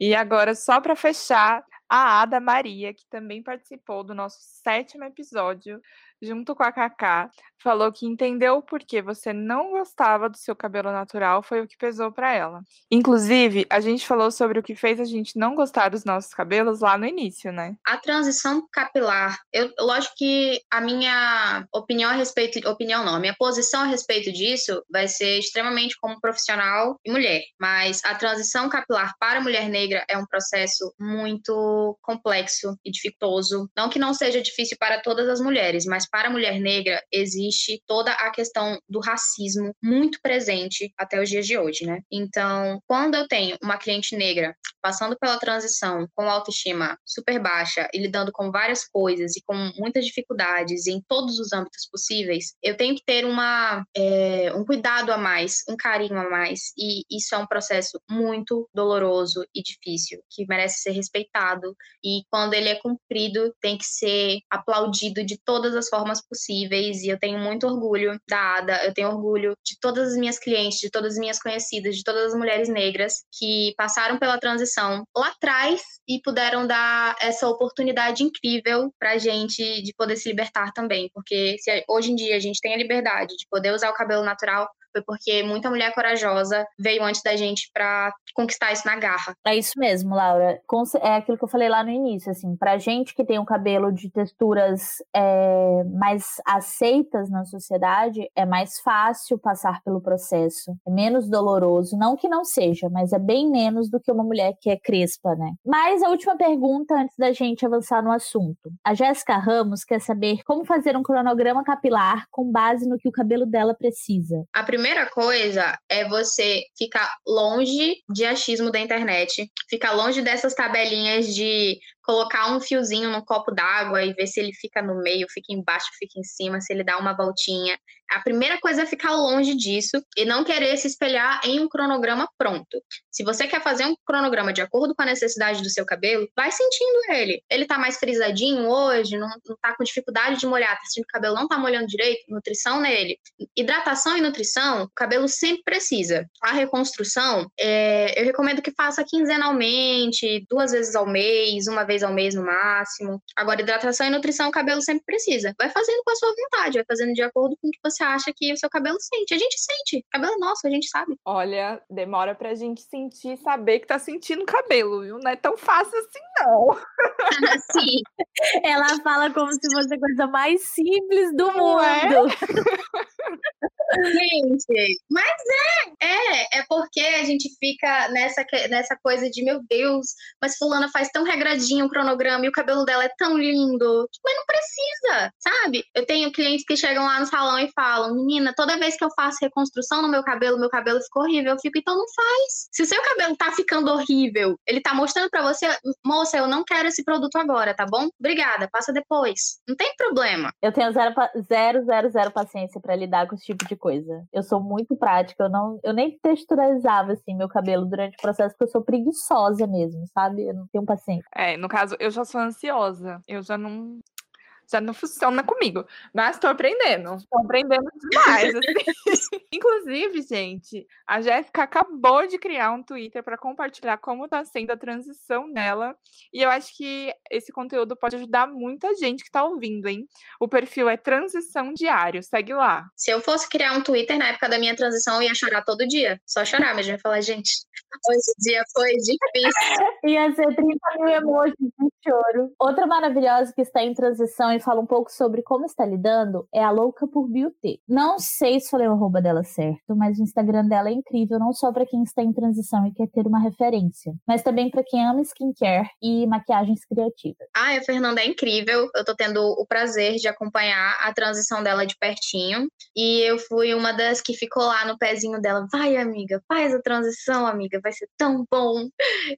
E agora, só para fechar, a Ada Maria, que também participou do nosso sétimo episódio, junto com a Kaká, falou que entendeu o porquê você não gostava do seu cabelo natural foi o que pesou para ela. Inclusive, a gente falou sobre o que fez a gente não gostar dos nossos cabelos lá no início, né? A transição capilar, eu, lógico que a minha opinião a respeito, opinião não, a minha posição a respeito disso vai ser extremamente como profissional e mulher, mas a transição capilar para mulher negra é um processo muito complexo e dificultoso. Não que não seja difícil para todas as mulheres, mas para a mulher negra existe toda a questão do racismo muito presente até os dias de hoje, né? Então, quando eu tenho uma cliente negra passando pela transição com autoestima super baixa e lidando com várias coisas e com muitas dificuldades em todos os âmbitos possíveis, eu tenho que ter uma, é, um cuidado a mais, um carinho a mais. E isso é um processo muito doloroso e difícil, que merece ser respeitado. E quando ele é cumprido, tem que ser aplaudido de todas as formas possíveis. E eu tenho muito orgulho da ADA, eu tenho orgulho de todas as minhas clientes, de todas as minhas conhecidas, de todas as mulheres negras que passaram pela transição lá atrás e puderam dar essa oportunidade incrível para a gente de poder se libertar também, porque se hoje em dia a gente tem a liberdade de poder usar o cabelo natural, foi porque muita mulher corajosa veio antes da gente para conquistar isso na garra. É isso mesmo, Laura. É aquilo que eu falei lá no início, assim, pra gente que tem um cabelo de texturas é, mais aceitas na sociedade, é mais fácil passar pelo processo. É menos doloroso, não que não seja, mas é bem menos do que uma mulher que é crespa, né? Mas a última pergunta antes da gente avançar no assunto. A Jéssica Ramos quer saber como fazer um cronograma capilar com base no que o cabelo dela precisa. A primeira primeira coisa é você ficar longe de achismo da internet, ficar longe dessas tabelinhas de colocar um fiozinho no copo d'água e ver se ele fica no meio, fica embaixo, fica em cima, se ele dá uma voltinha. A primeira coisa é ficar longe disso e não querer se espelhar em um cronograma pronto. Se você quer fazer um cronograma de acordo com a necessidade do seu cabelo, vai sentindo ele. Ele tá mais frisadinho hoje, não, não tá com dificuldade de molhar, tá sentindo que o cabelo não tá molhando direito, nutrição nele. Hidratação e nutrição, o cabelo sempre precisa. A reconstrução, é, eu recomendo que faça quinzenalmente, duas vezes ao mês, uma vez vez ao mês no máximo. Agora, hidratação e nutrição, o cabelo sempre precisa. Vai fazendo com a sua vontade, vai fazendo de acordo com o que você acha que o seu cabelo sente. A gente sente. Cabelo é nosso, a gente sabe. Olha, demora pra gente sentir, saber que tá sentindo cabelo, viu? Não é tão fácil assim, não. Sim. Ela fala como se fosse a coisa mais simples do não é? mundo. É? gente, mas é, é, é porque a gente fica nessa, nessa coisa de, meu Deus, mas fulana faz tão regradinho um cronograma e o cabelo dela é tão lindo. Mas não precisa, sabe? Eu tenho clientes que chegam lá no salão e falam: Menina, toda vez que eu faço reconstrução no meu cabelo, meu cabelo fica horrível. Eu fico, então não faz. Se o seu cabelo tá ficando horrível, ele tá mostrando para você, moça, eu não quero esse produto agora, tá bom? Obrigada, passa depois. Não tem problema. Eu tenho zero, zero, zero, zero paciência para lidar com esse tipo de coisa. Eu sou muito prática, eu não, eu nem texturizava assim meu cabelo durante o processo porque eu sou preguiçosa mesmo, sabe? Eu não tenho paciência. É, no caso, eu já sou ansiosa. Eu já não já não funciona comigo. Mas tô aprendendo. Tô aprendendo demais. Assim. Inclusive, gente, a Jéssica acabou de criar um Twitter para compartilhar como tá sendo a transição dela. E eu acho que esse conteúdo pode ajudar muita gente que tá ouvindo, hein? O perfil é Transição Diário. Segue lá. Se eu fosse criar um Twitter na época da minha transição, eu ia chorar todo dia. Só chorar, mas eu ia falar, gente, hoje o dia foi difícil. ia ser 30 mil emojis de choro. Outra maravilhosa que está em transição e fala um pouco sobre como está lidando é a Louca por Beauty. Não sei se falei o arroba dela certo, mas o Instagram dela é incrível, não só para quem está em transição e quer ter uma referência, mas também para quem ama skincare e maquiagens criativas. Ah, a Fernanda é incrível. Eu tô tendo o prazer de acompanhar a transição dela de pertinho. E eu fui uma das que ficou lá no pezinho dela. Vai, amiga, faz a transição, amiga, vai ser tão bom.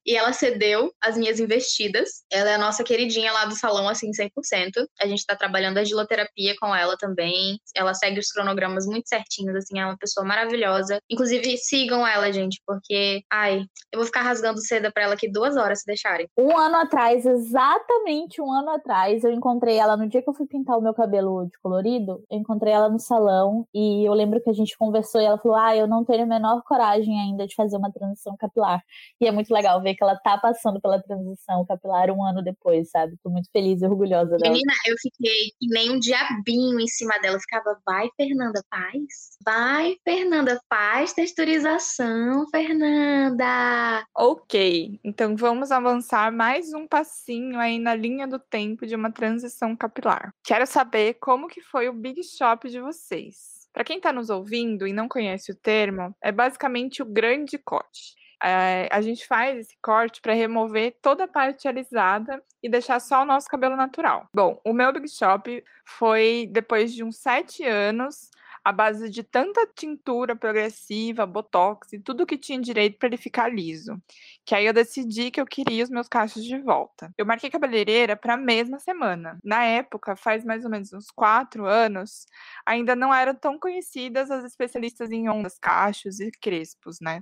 E ela cedeu as minhas investidas. Ela é a nossa queridinha lá do salão, assim, 100%. A gente gente está trabalhando a giloterapia com ela também. Ela segue os cronogramas muito certinhos, assim, é uma pessoa maravilhosa. Inclusive, sigam ela, gente, porque, ai, eu vou ficar rasgando seda pra ela aqui duas horas se deixarem. Um ano atrás, exatamente um ano atrás, eu encontrei ela no dia que eu fui pintar o meu cabelo de colorido. Eu encontrei ela no salão e eu lembro que a gente conversou e ela falou: Ah, eu não tenho a menor coragem ainda de fazer uma transição capilar. E é muito legal ver que ela tá passando pela transição capilar um ano depois, sabe? Tô muito feliz e orgulhosa dela. Menina, eu fiquei que nem um diabinho em cima dela. Eu ficava, vai, Fernanda, paz. Vai, Fernanda, faz texturização, Fernanda. Ok, então vamos avançar mais um passinho aí na linha do tempo de uma transição capilar. Quero saber como que foi o Big Shop de vocês. Para quem está nos ouvindo e não conhece o termo, é basicamente o grande corte. É, a gente faz esse corte para remover toda a parte alisada e deixar só o nosso cabelo natural. Bom, o meu Big Shop foi depois de uns sete anos à base de tanta tintura progressiva, botox e tudo que tinha direito para ele ficar liso. Que aí eu decidi que eu queria os meus cachos de volta. Eu marquei cabeleireira para a mesma semana. Na época, faz mais ou menos uns quatro anos, ainda não eram tão conhecidas as especialistas em ondas, cachos e crespos, né?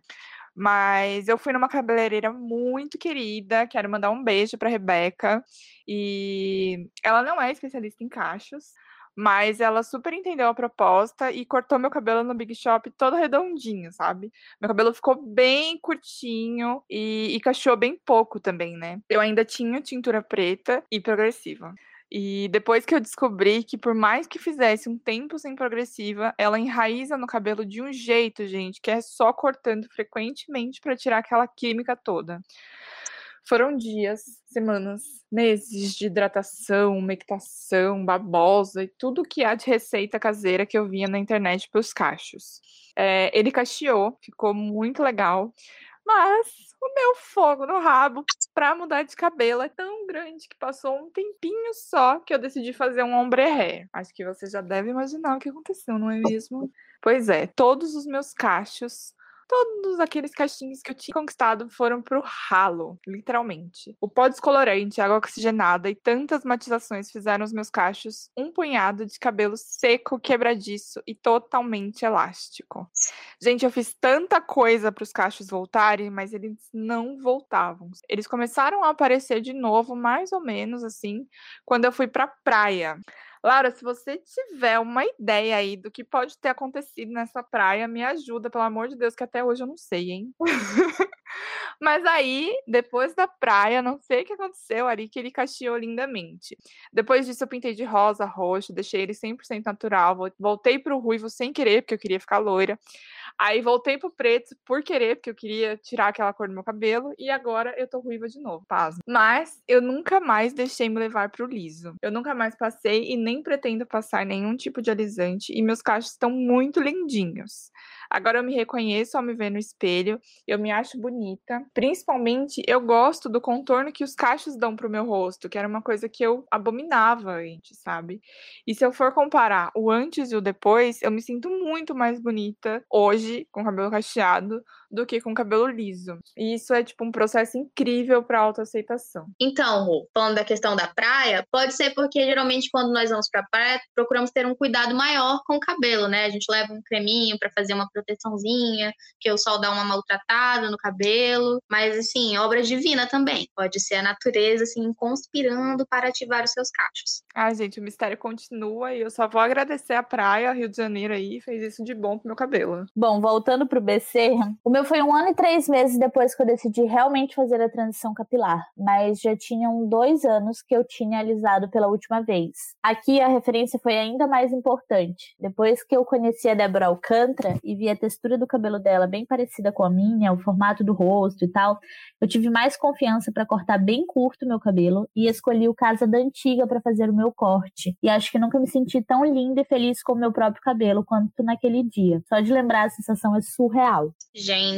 Mas eu fui numa cabeleireira muito querida, quero mandar um beijo para Rebeca. E ela não é especialista em cachos, mas ela super entendeu a proposta e cortou meu cabelo no Big Shop todo redondinho, sabe? Meu cabelo ficou bem curtinho e, e bem pouco também, né? Eu ainda tinha tintura preta e progressiva. E depois que eu descobri que por mais que fizesse um tempo sem progressiva, ela enraiza no cabelo de um jeito, gente, que é só cortando frequentemente para tirar aquela química toda. Foram dias, semanas, meses de hidratação, umectação, babosa e tudo que há de receita caseira que eu via na internet para os cachos. É, ele cacheou, ficou muito legal, mas o meu fogo no rabo para mudar de cabelo é tão grande que passou um tempinho só que eu decidi fazer um ombre hair. Acho que você já deve imaginar o que aconteceu, não é mesmo? Pois é, todos os meus cachos todos aqueles cachinhos que eu tinha conquistado foram pro ralo, literalmente. O pó descolorante, água oxigenada e tantas matizações fizeram os meus cachos um punhado de cabelo seco, quebradiço e totalmente elástico. Gente, eu fiz tanta coisa para os cachos voltarem, mas eles não voltavam. Eles começaram a aparecer de novo, mais ou menos assim, quando eu fui pra praia. Laura, se você tiver uma ideia aí do que pode ter acontecido nessa praia, me ajuda, pelo amor de Deus, que até hoje eu não sei, hein? Mas aí, depois da praia, não sei o que aconteceu ali, que ele cacheou lindamente. Depois disso, eu pintei de rosa, roxo, deixei ele 100% natural. Voltei pro ruivo sem querer, porque eu queria ficar loira. Aí voltei pro preto por querer, porque eu queria tirar aquela cor do meu cabelo. E agora eu tô ruiva de novo, paz. Mas eu nunca mais deixei me levar pro liso. Eu nunca mais passei e nem pretendo passar nenhum tipo de alisante. E meus cachos estão muito lindinhos. Agora eu me reconheço ao me ver no espelho, eu me acho bonita. Principalmente, eu gosto do contorno que os cachos dão pro meu rosto, que era uma coisa que eu abominava antes, sabe? E se eu for comparar o antes e o depois, eu me sinto muito mais bonita hoje, com cabelo cacheado, do que com cabelo liso. E isso é tipo um processo incrível para autoaceitação. Então, Rô, falando da questão da praia, pode ser porque geralmente quando nós vamos pra praia, procuramos ter um cuidado maior com o cabelo, né? A gente leva um creminho para fazer uma proteçãozinha, que o sol dá uma maltratada no cabelo, mas assim, obra divina também. Pode ser a natureza assim conspirando para ativar os seus cachos. Ah, gente, o mistério continua e eu só vou agradecer a praia, Rio de Janeiro aí, fez isso de bom pro meu cabelo. Bom, voltando pro BC, o meu foi um ano e três meses depois que eu decidi realmente fazer a transição capilar, mas já tinham dois anos que eu tinha alisado pela última vez. Aqui a referência foi ainda mais importante. Depois que eu conheci a Débora Alcântara e vi a textura do cabelo dela bem parecida com a minha, o formato do rosto e tal, eu tive mais confiança para cortar bem curto meu cabelo e escolhi o Casa da Antiga para fazer o meu corte. E acho que nunca me senti tão linda e feliz com o meu próprio cabelo quanto naquele dia. Só de lembrar a sensação é surreal. Gente,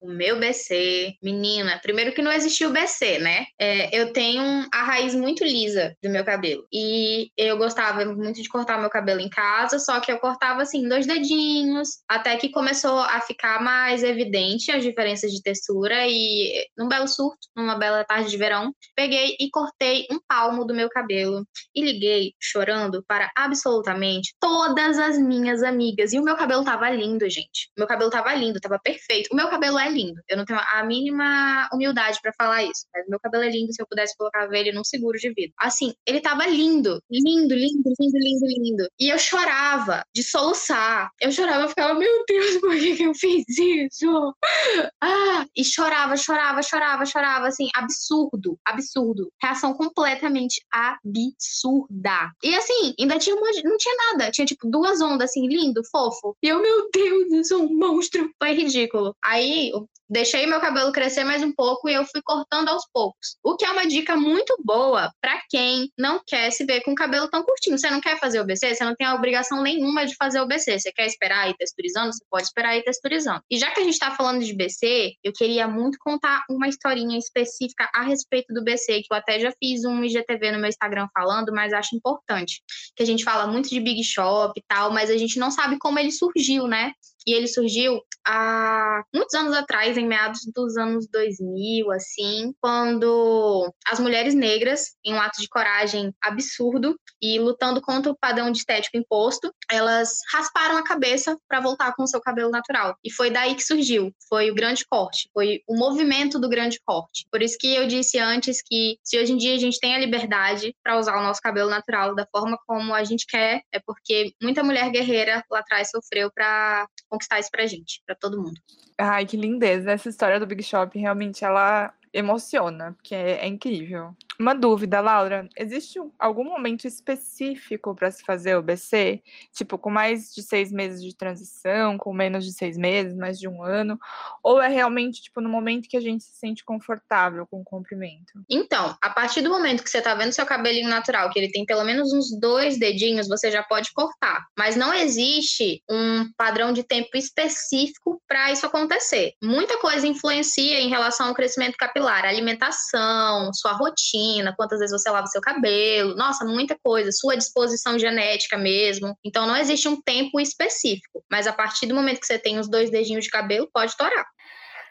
o meu BC, menina, primeiro que não existiu BC, né? É, eu tenho a raiz muito lisa do meu cabelo. E eu gostava muito de cortar meu cabelo em casa, só que eu cortava assim, dois dedinhos, até que começou a ficar mais evidente as diferenças de textura. E num belo surto, numa bela tarde de verão, peguei e cortei um palmo do meu cabelo e liguei chorando para absolutamente todas as minhas amigas. E o meu cabelo tava lindo, gente. O meu cabelo tava lindo, tava perfeito. O meu cabelo é lindo. Eu não tenho a mínima humildade para falar isso, mas meu cabelo é lindo se eu pudesse colocar ele num seguro de vida. Assim, ele tava lindo, lindo, lindo, lindo, lindo, lindo. E eu chorava de soluçar. Eu chorava, eu ficava, meu Deus, por que, que eu fiz isso? Ah, e chorava, chorava, chorava, chorava, assim, absurdo, absurdo. Reação completamente absurda. E assim, ainda tinha uma, não tinha nada, tinha tipo duas ondas assim, lindo, fofo. E eu, meu Deus, eu sou um monstro. Foi ridículo. Aí deixei meu cabelo crescer mais um pouco e eu fui cortando aos poucos. O que é uma dica muito boa para quem não quer se ver com o cabelo tão curtinho. Você não quer fazer OBC, você não tem a obrigação nenhuma de fazer OBC. Você quer esperar ir texturizando, você pode esperar ir texturizando. E já que a gente tá falando de BC, eu queria muito contar uma historinha específica a respeito do BC, que eu até já fiz um IGTV no meu Instagram falando, mas acho importante. Que a gente fala muito de Big Shop e tal, mas a gente não sabe como ele surgiu, né? E ele surgiu há muitos anos atrás, em meados dos anos 2000, assim, quando as mulheres negras, em um ato de coragem absurdo e lutando contra o padrão de estético imposto, elas rasparam a cabeça para voltar com o seu cabelo natural. E foi daí que surgiu, foi o grande corte, foi o movimento do grande corte. Por isso que eu disse antes que se hoje em dia a gente tem a liberdade para usar o nosso cabelo natural da forma como a gente quer, é porque muita mulher guerreira lá atrás sofreu para conquistar isso pra gente, pra todo mundo. Ai, que lindeza. Essa história do Big Shop realmente ela emociona, porque é, é incrível. Uma dúvida, Laura: existe algum momento específico para se fazer o BC? Tipo, com mais de seis meses de transição, com menos de seis meses, mais de um ano? Ou é realmente, tipo, no momento que a gente se sente confortável com o comprimento? Então, a partir do momento que você tá vendo seu cabelinho natural, que ele tem pelo menos uns dois dedinhos, você já pode cortar. Mas não existe um padrão de tempo específico para isso acontecer. Muita coisa influencia em relação ao crescimento capilar, alimentação, sua rotina quantas vezes você lava seu cabelo, nossa, muita coisa, sua disposição genética mesmo. Então não existe um tempo específico, mas a partir do momento que você tem os dois dedinhos de cabelo, pode torar.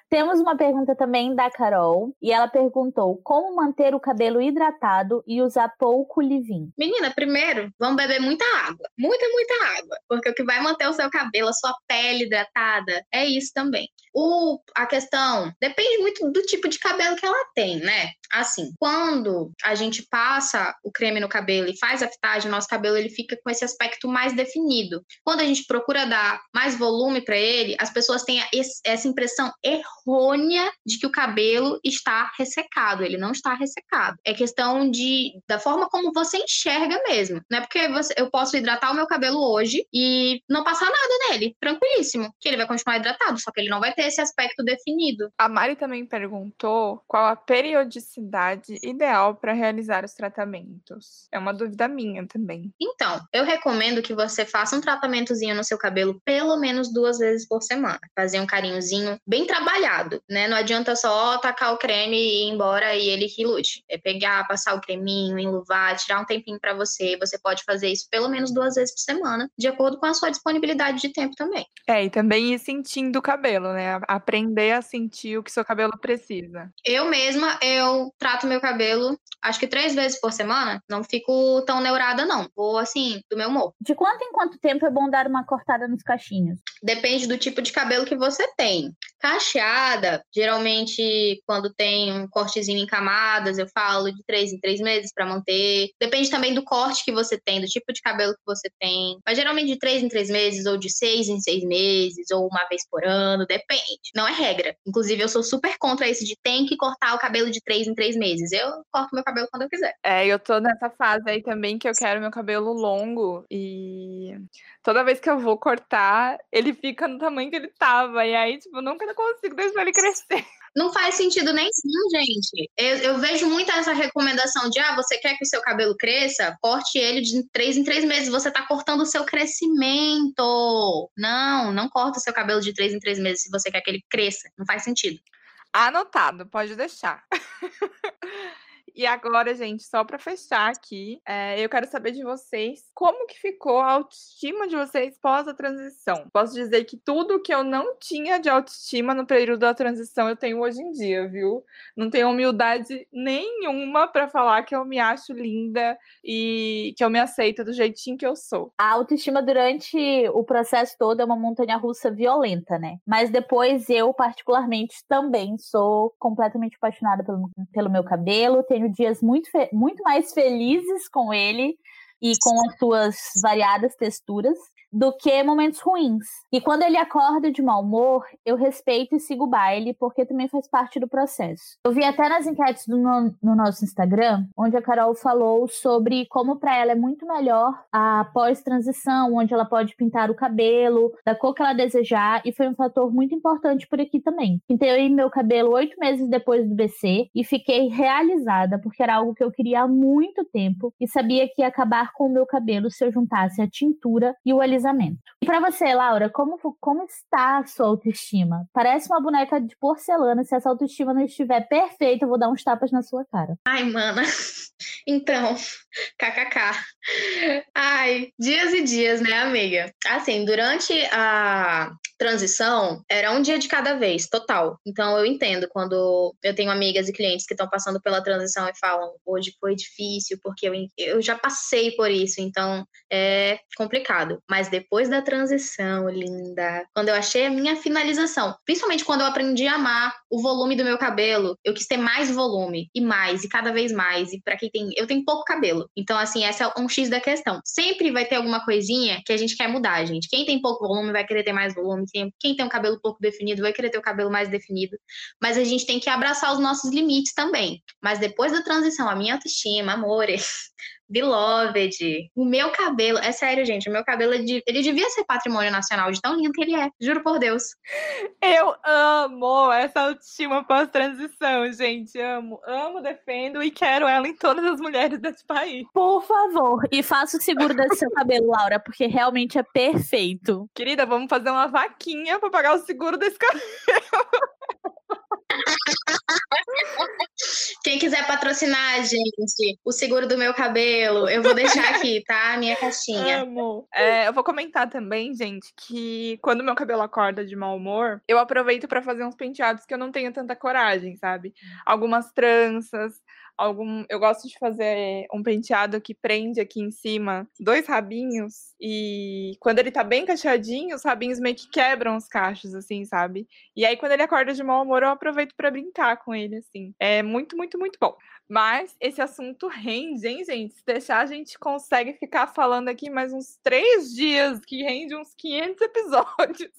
Temos uma pergunta também da Carol, e ela perguntou como manter o cabelo hidratado e usar pouco leave-in. Menina, primeiro, vamos beber muita água. Muita, muita água. Porque o que vai manter o seu cabelo, a sua pele hidratada, é isso também. O, a questão depende muito do tipo de cabelo que ela tem, né? Assim, quando a gente passa o creme no cabelo e faz a fitagem, nosso cabelo ele fica com esse aspecto mais definido. Quando a gente procura dar mais volume para ele, as pessoas têm essa impressão errônea de que o cabelo está ressecado. Ele não está ressecado. É questão de da forma como você enxerga mesmo. Não é porque você, eu posso hidratar o meu cabelo hoje e não passar nada nele, tranquilíssimo, que ele vai continuar hidratado, só que ele não vai ter esse aspecto definido. A Mari também perguntou qual a periodicidade cidade ideal para realizar os tratamentos? É uma dúvida minha também. Então, eu recomendo que você faça um tratamentozinho no seu cabelo pelo menos duas vezes por semana. Fazer um carinhozinho bem trabalhado cuidado, né? Não adianta só tacar o creme e ir embora e ele que lute. É pegar, passar o creminho, enluvar, tirar um tempinho para você. Você pode fazer isso pelo menos duas vezes por semana, de acordo com a sua disponibilidade de tempo também. É, e também ir sentindo o cabelo, né? Aprender a sentir o que seu cabelo precisa. Eu mesma, eu trato meu cabelo, acho que três vezes por semana. Não fico tão neurada, não. Vou, assim, do meu humor. De quanto em quanto tempo é bom dar uma cortada nos cachinhos? Depende do tipo de cabelo que você tem. Geralmente, quando tem um cortezinho em camadas, eu falo de três em três meses para manter. Depende também do corte que você tem, do tipo de cabelo que você tem. Mas geralmente de três em três meses, ou de seis em seis meses, ou uma vez por ano, depende. Não é regra. Inclusive, eu sou super contra esse de tem que cortar o cabelo de três em três meses. Eu corto meu cabelo quando eu quiser. É, eu tô nessa fase aí também que eu quero meu cabelo longo e toda vez que eu vou cortar, ele fica no tamanho que ele tava. E aí, tipo, nunca consigo deixar ele crescer. Não faz sentido nenhum, gente. Eu, eu, vejo muito essa recomendação de, ah, você quer que o seu cabelo cresça? Corte ele de três em três meses. Você tá cortando o seu crescimento. Não, não corta o seu cabelo de três em três meses se você quer que ele cresça. Não faz sentido. Anotado, pode deixar. E agora, gente, só para fechar aqui, é, eu quero saber de vocês como que ficou a autoestima de vocês pós a transição. Posso dizer que tudo que eu não tinha de autoestima no período da transição eu tenho hoje em dia, viu? Não tenho humildade nenhuma para falar que eu me acho linda e que eu me aceito do jeitinho que eu sou. A autoestima durante o processo todo é uma montanha russa violenta, né? Mas depois eu, particularmente, também sou completamente apaixonada pelo, pelo meu cabelo, tenho dias muito, muito mais felizes com ele e com as suas variadas texturas do que momentos ruins. E quando ele acorda de mau humor, eu respeito e sigo o baile, porque também faz parte do processo. Eu vi até nas enquetes do no, no nosso Instagram, onde a Carol falou sobre como para ela é muito melhor a pós-transição, onde ela pode pintar o cabelo da cor que ela desejar, e foi um fator muito importante por aqui também. Pintei meu cabelo oito meses depois do BC e fiquei realizada, porque era algo que eu queria há muito tempo e sabia que ia acabar com o meu cabelo se eu juntasse a tintura e o alisamento E para você, Laura, como, como está a sua autoestima? Parece uma boneca de porcelana. Se essa autoestima não estiver perfeita, eu vou dar uns tapas na sua cara. Ai, mana. Então, kkk. Ai, dias e dias, né, amiga? Assim, durante a transição, era um dia de cada vez, total. Então, eu entendo quando eu tenho amigas e clientes que estão passando pela transição e falam, hoje foi difícil, porque eu, eu já passei por isso, então é complicado. Mas depois da transição, linda, quando eu achei a minha finalização, principalmente quando eu aprendi a amar o volume do meu cabelo, eu quis ter mais volume e mais e cada vez mais. E para quem tem, eu tenho pouco cabelo. Então assim, essa é um X da questão. Sempre vai ter alguma coisinha que a gente quer mudar, gente. Quem tem pouco volume vai querer ter mais volume, quem, quem tem um cabelo pouco definido vai querer ter o cabelo mais definido. Mas a gente tem que abraçar os nossos limites também. Mas depois da transição, a minha autoestima, amores, Beloved. O meu cabelo, é sério, gente, o meu cabelo, ele devia ser patrimônio nacional de tão lindo que ele é. Juro por Deus. Eu amo essa autoestima pós-transição, gente. Amo, amo, defendo e quero ela em todas as mulheres desse país. Por favor, e faça o seguro desse seu cabelo, Laura, porque realmente é perfeito. Querida, vamos fazer uma vaquinha para pagar o seguro desse cabelo. Quem quiser patrocinar, gente, o seguro do meu cabelo, eu vou deixar aqui, tá? Minha caixinha. Amo. É, eu vou comentar também, gente, que quando meu cabelo acorda de mau humor, eu aproveito para fazer uns penteados que eu não tenho tanta coragem, sabe? Algumas tranças, algum. Eu gosto de fazer um penteado que prende aqui em cima dois rabinhos. E quando ele tá bem cacheadinho, os rabinhos meio que quebram os cachos, assim, sabe? E aí, quando ele acorda de mau humor, eu aproveito para brincar com ele, assim. É muito, muito, muito bom. Mas esse assunto rende, hein, gente? Se deixar, a gente consegue ficar falando aqui mais uns três dias, que rende uns 500 episódios.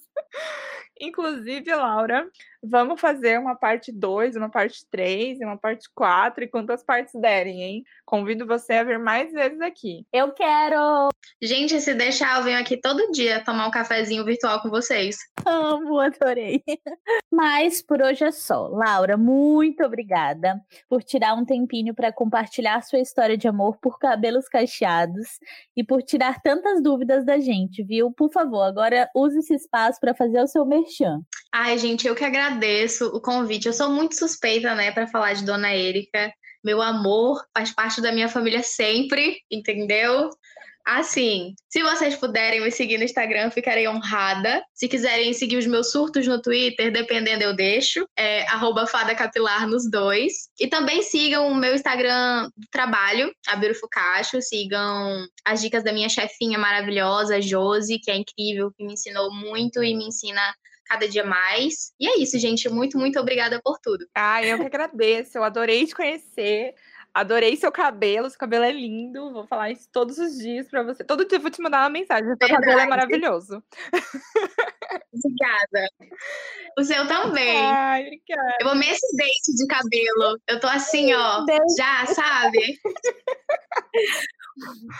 Inclusive, Laura, vamos fazer uma parte 2, uma parte 3 e uma parte 4 e quantas partes derem, hein? Convido você a vir mais vezes aqui. Eu quero! Gente, se deixar, eu venho aqui todo dia tomar um cafezinho virtual com vocês. Amo, adorei. Mas por hoje é só. Laura, muito obrigada por tirar um tempinho tempinho para compartilhar sua história de amor por cabelos cacheados e por tirar tantas dúvidas da gente, viu? Por favor, agora use esse espaço para fazer o seu merchan. Ai, gente, eu que agradeço o convite. Eu sou muito suspeita, né, para falar de Dona Érica. Meu amor faz parte da minha família sempre, entendeu? Assim, se vocês puderem me seguir no Instagram, ficarei honrada. Se quiserem seguir os meus surtos no Twitter, dependendo, eu deixo. É @fada_capilar nos dois. E também sigam o meu Instagram do trabalho, a Beautiful Cacho. Sigam as dicas da minha chefinha maravilhosa, Josi, que é incrível, que me ensinou muito e me ensina cada dia mais. E é isso, gente. Muito, muito obrigada por tudo. Ah, eu que agradeço. Eu adorei te conhecer. Adorei seu cabelo, seu cabelo é lindo. Vou falar isso todos os dias pra você. Todo dia eu vou te mandar uma mensagem. Seu Verdade. cabelo é maravilhoso. Obrigada. O seu também. Ai, obrigada. Eu amei esse date de cabelo. Eu tô assim, ó, já, sabe?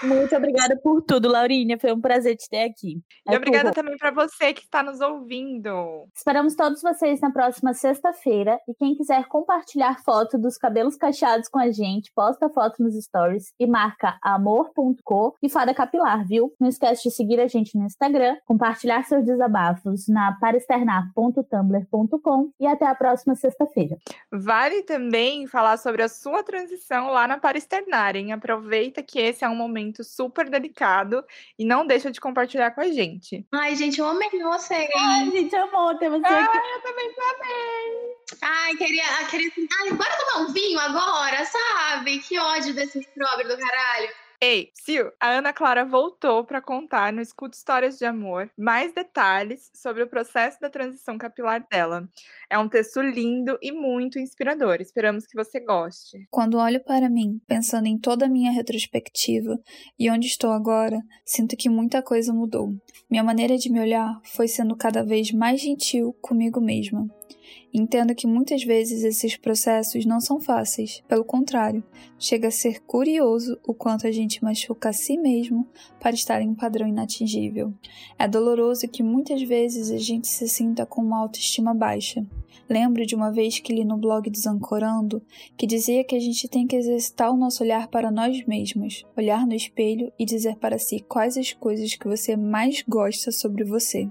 Muito obrigada por tudo, Laurinha. Foi um prazer te ter aqui. E É obrigada tudo. também pra você que está nos ouvindo. Esperamos todos vocês na próxima sexta-feira. E quem quiser compartilhar foto dos cabelos cacheados com a gente, posta foto nos stories e marca amor.co e fada capilar, viu? Não esquece de seguir a gente no Instagram, compartilhar seus desabafos na paraexternar.tumblr.com e até a próxima sexta-feira. Vale também falar sobre a sua transição lá na Paraexternar, hein? Aproveita que esse é um momento super delicado e não deixa de compartilhar com a gente. Ai, gente, eu amei vocês. Ai, gente, amor ter você Ah, aqui. eu também amei! Ai, queria, ah, queria Ai, bora tomar um vinho agora, sabe? Que ódio desse pobre do caralho. Ei, Sil, a Ana Clara voltou para contar no Escuta Histórias de Amor mais detalhes sobre o processo da transição capilar dela. É um texto lindo e muito inspirador. Esperamos que você goste. Quando olho para mim, pensando em toda a minha retrospectiva e onde estou agora, sinto que muita coisa mudou. Minha maneira de me olhar foi sendo cada vez mais gentil comigo mesma. Entendo que muitas vezes esses processos não são fáceis, pelo contrário, chega a ser curioso o quanto a gente machuca a si mesmo para estar em um padrão inatingível. É doloroso que muitas vezes a gente se sinta com uma autoestima baixa. Lembro de uma vez que li no blog Desancorando que dizia que a gente tem que exercitar o nosso olhar para nós mesmos, olhar no espelho e dizer para si quais as coisas que você mais gosta sobre você.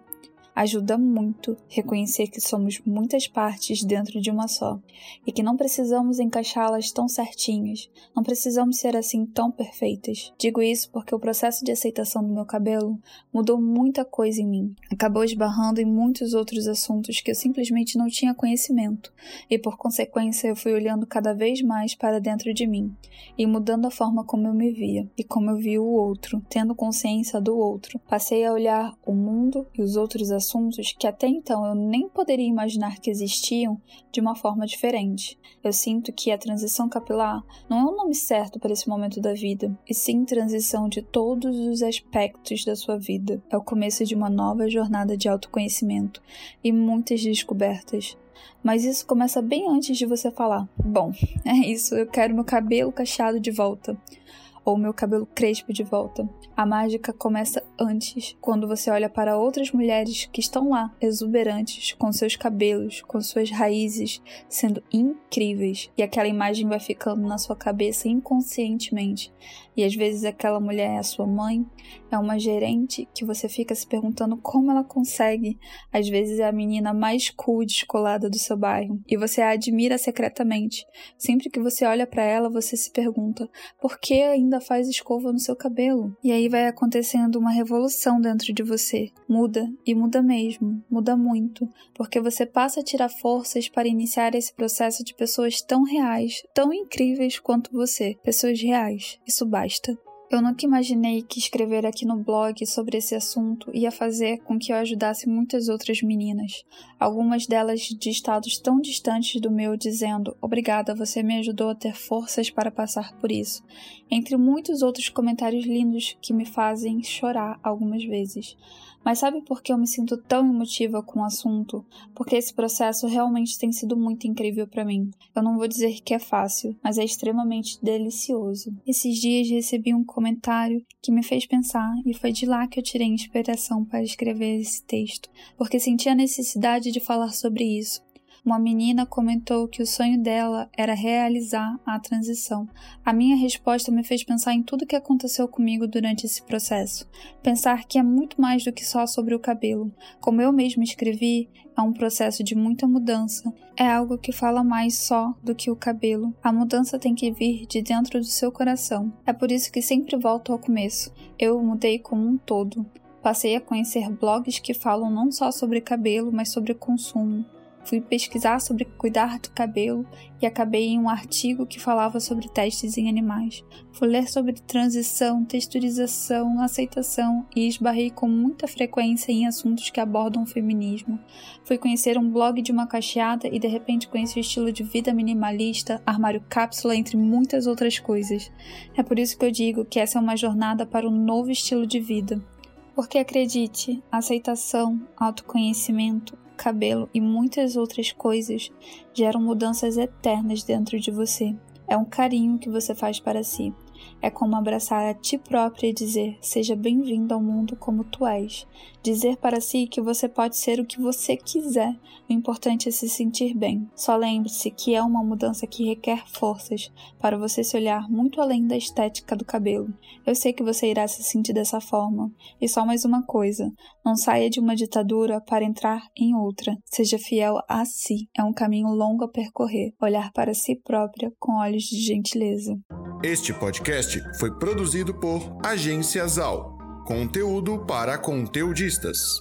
Ajuda muito reconhecer que somos muitas partes dentro de uma só e que não precisamos encaixá-las tão certinhas, não precisamos ser assim tão perfeitas. Digo isso porque o processo de aceitação do meu cabelo mudou muita coisa em mim, acabou esbarrando em muitos outros assuntos que eu simplesmente não tinha conhecimento e por consequência eu fui olhando cada vez mais para dentro de mim e mudando a forma como eu me via e como eu via o outro, tendo consciência do outro. Passei a olhar o mundo e os outros assuntos que até então eu nem poderia imaginar que existiam de uma forma diferente. Eu sinto que a transição capilar não é o nome certo para esse momento da vida, e sim transição de todos os aspectos da sua vida. É o começo de uma nova jornada de autoconhecimento e muitas descobertas. Mas isso começa bem antes de você falar: Bom, é isso, eu quero meu cabelo cacheado de volta. Ou meu cabelo crespo de volta. A mágica começa antes, quando você olha para outras mulheres que estão lá, exuberantes, com seus cabelos, com suas raízes, sendo incríveis. E aquela imagem vai ficando na sua cabeça inconscientemente. E às vezes aquela mulher é a sua mãe, é uma gerente que você fica se perguntando como ela consegue. Às vezes é a menina mais cool descolada do seu bairro. E você a admira secretamente. Sempre que você olha para ela, você se pergunta: por que ainda faz escova no seu cabelo? E aí vai acontecendo uma revolução dentro de você. Muda, e muda mesmo, muda muito, porque você passa a tirar forças para iniciar esse processo de pessoas tão reais, tão incríveis quanto você. Pessoas reais. Isso basta. Eu nunca imaginei que escrever aqui no blog sobre esse assunto ia fazer com que eu ajudasse muitas outras meninas, algumas delas de estados tão distantes do meu, dizendo: Obrigada, você me ajudou a ter forças para passar por isso, entre muitos outros comentários lindos que me fazem chorar algumas vezes. Mas sabe por que eu me sinto tão emotiva com o assunto? Porque esse processo realmente tem sido muito incrível para mim. Eu não vou dizer que é fácil, mas é extremamente delicioso. Esses dias recebi um comentário que me fez pensar e foi de lá que eu tirei inspiração para escrever esse texto, porque senti a necessidade de falar sobre isso. Uma menina comentou que o sonho dela era realizar a transição. A minha resposta me fez pensar em tudo que aconteceu comigo durante esse processo. Pensar que é muito mais do que só sobre o cabelo. Como eu mesmo escrevi, é um processo de muita mudança. É algo que fala mais só do que o cabelo. A mudança tem que vir de dentro do seu coração. É por isso que sempre volto ao começo. Eu mudei como um todo. Passei a conhecer blogs que falam não só sobre cabelo, mas sobre consumo. Fui pesquisar sobre cuidar do cabelo e acabei em um artigo que falava sobre testes em animais. Fui ler sobre transição, texturização, aceitação e esbarrei com muita frequência em assuntos que abordam o feminismo. Fui conhecer um blog de uma cacheada e de repente conheci o estilo de vida minimalista, armário cápsula, entre muitas outras coisas. É por isso que eu digo que essa é uma jornada para um novo estilo de vida. Porque acredite, aceitação, autoconhecimento, cabelo e muitas outras coisas geram mudanças eternas dentro de você. É um carinho que você faz para si. É como abraçar a ti própria e dizer: Seja bem-vindo ao mundo como tu és. Dizer para si que você pode ser o que você quiser. O importante é se sentir bem. Só lembre-se que é uma mudança que requer forças para você se olhar muito além da estética do cabelo. Eu sei que você irá se sentir dessa forma. E só mais uma coisa: não saia de uma ditadura para entrar em outra. Seja fiel a si. É um caminho longo a percorrer. Olhar para si própria com olhos de gentileza. Este podcast foi produzido por Agência Zal. Conteúdo para conteudistas.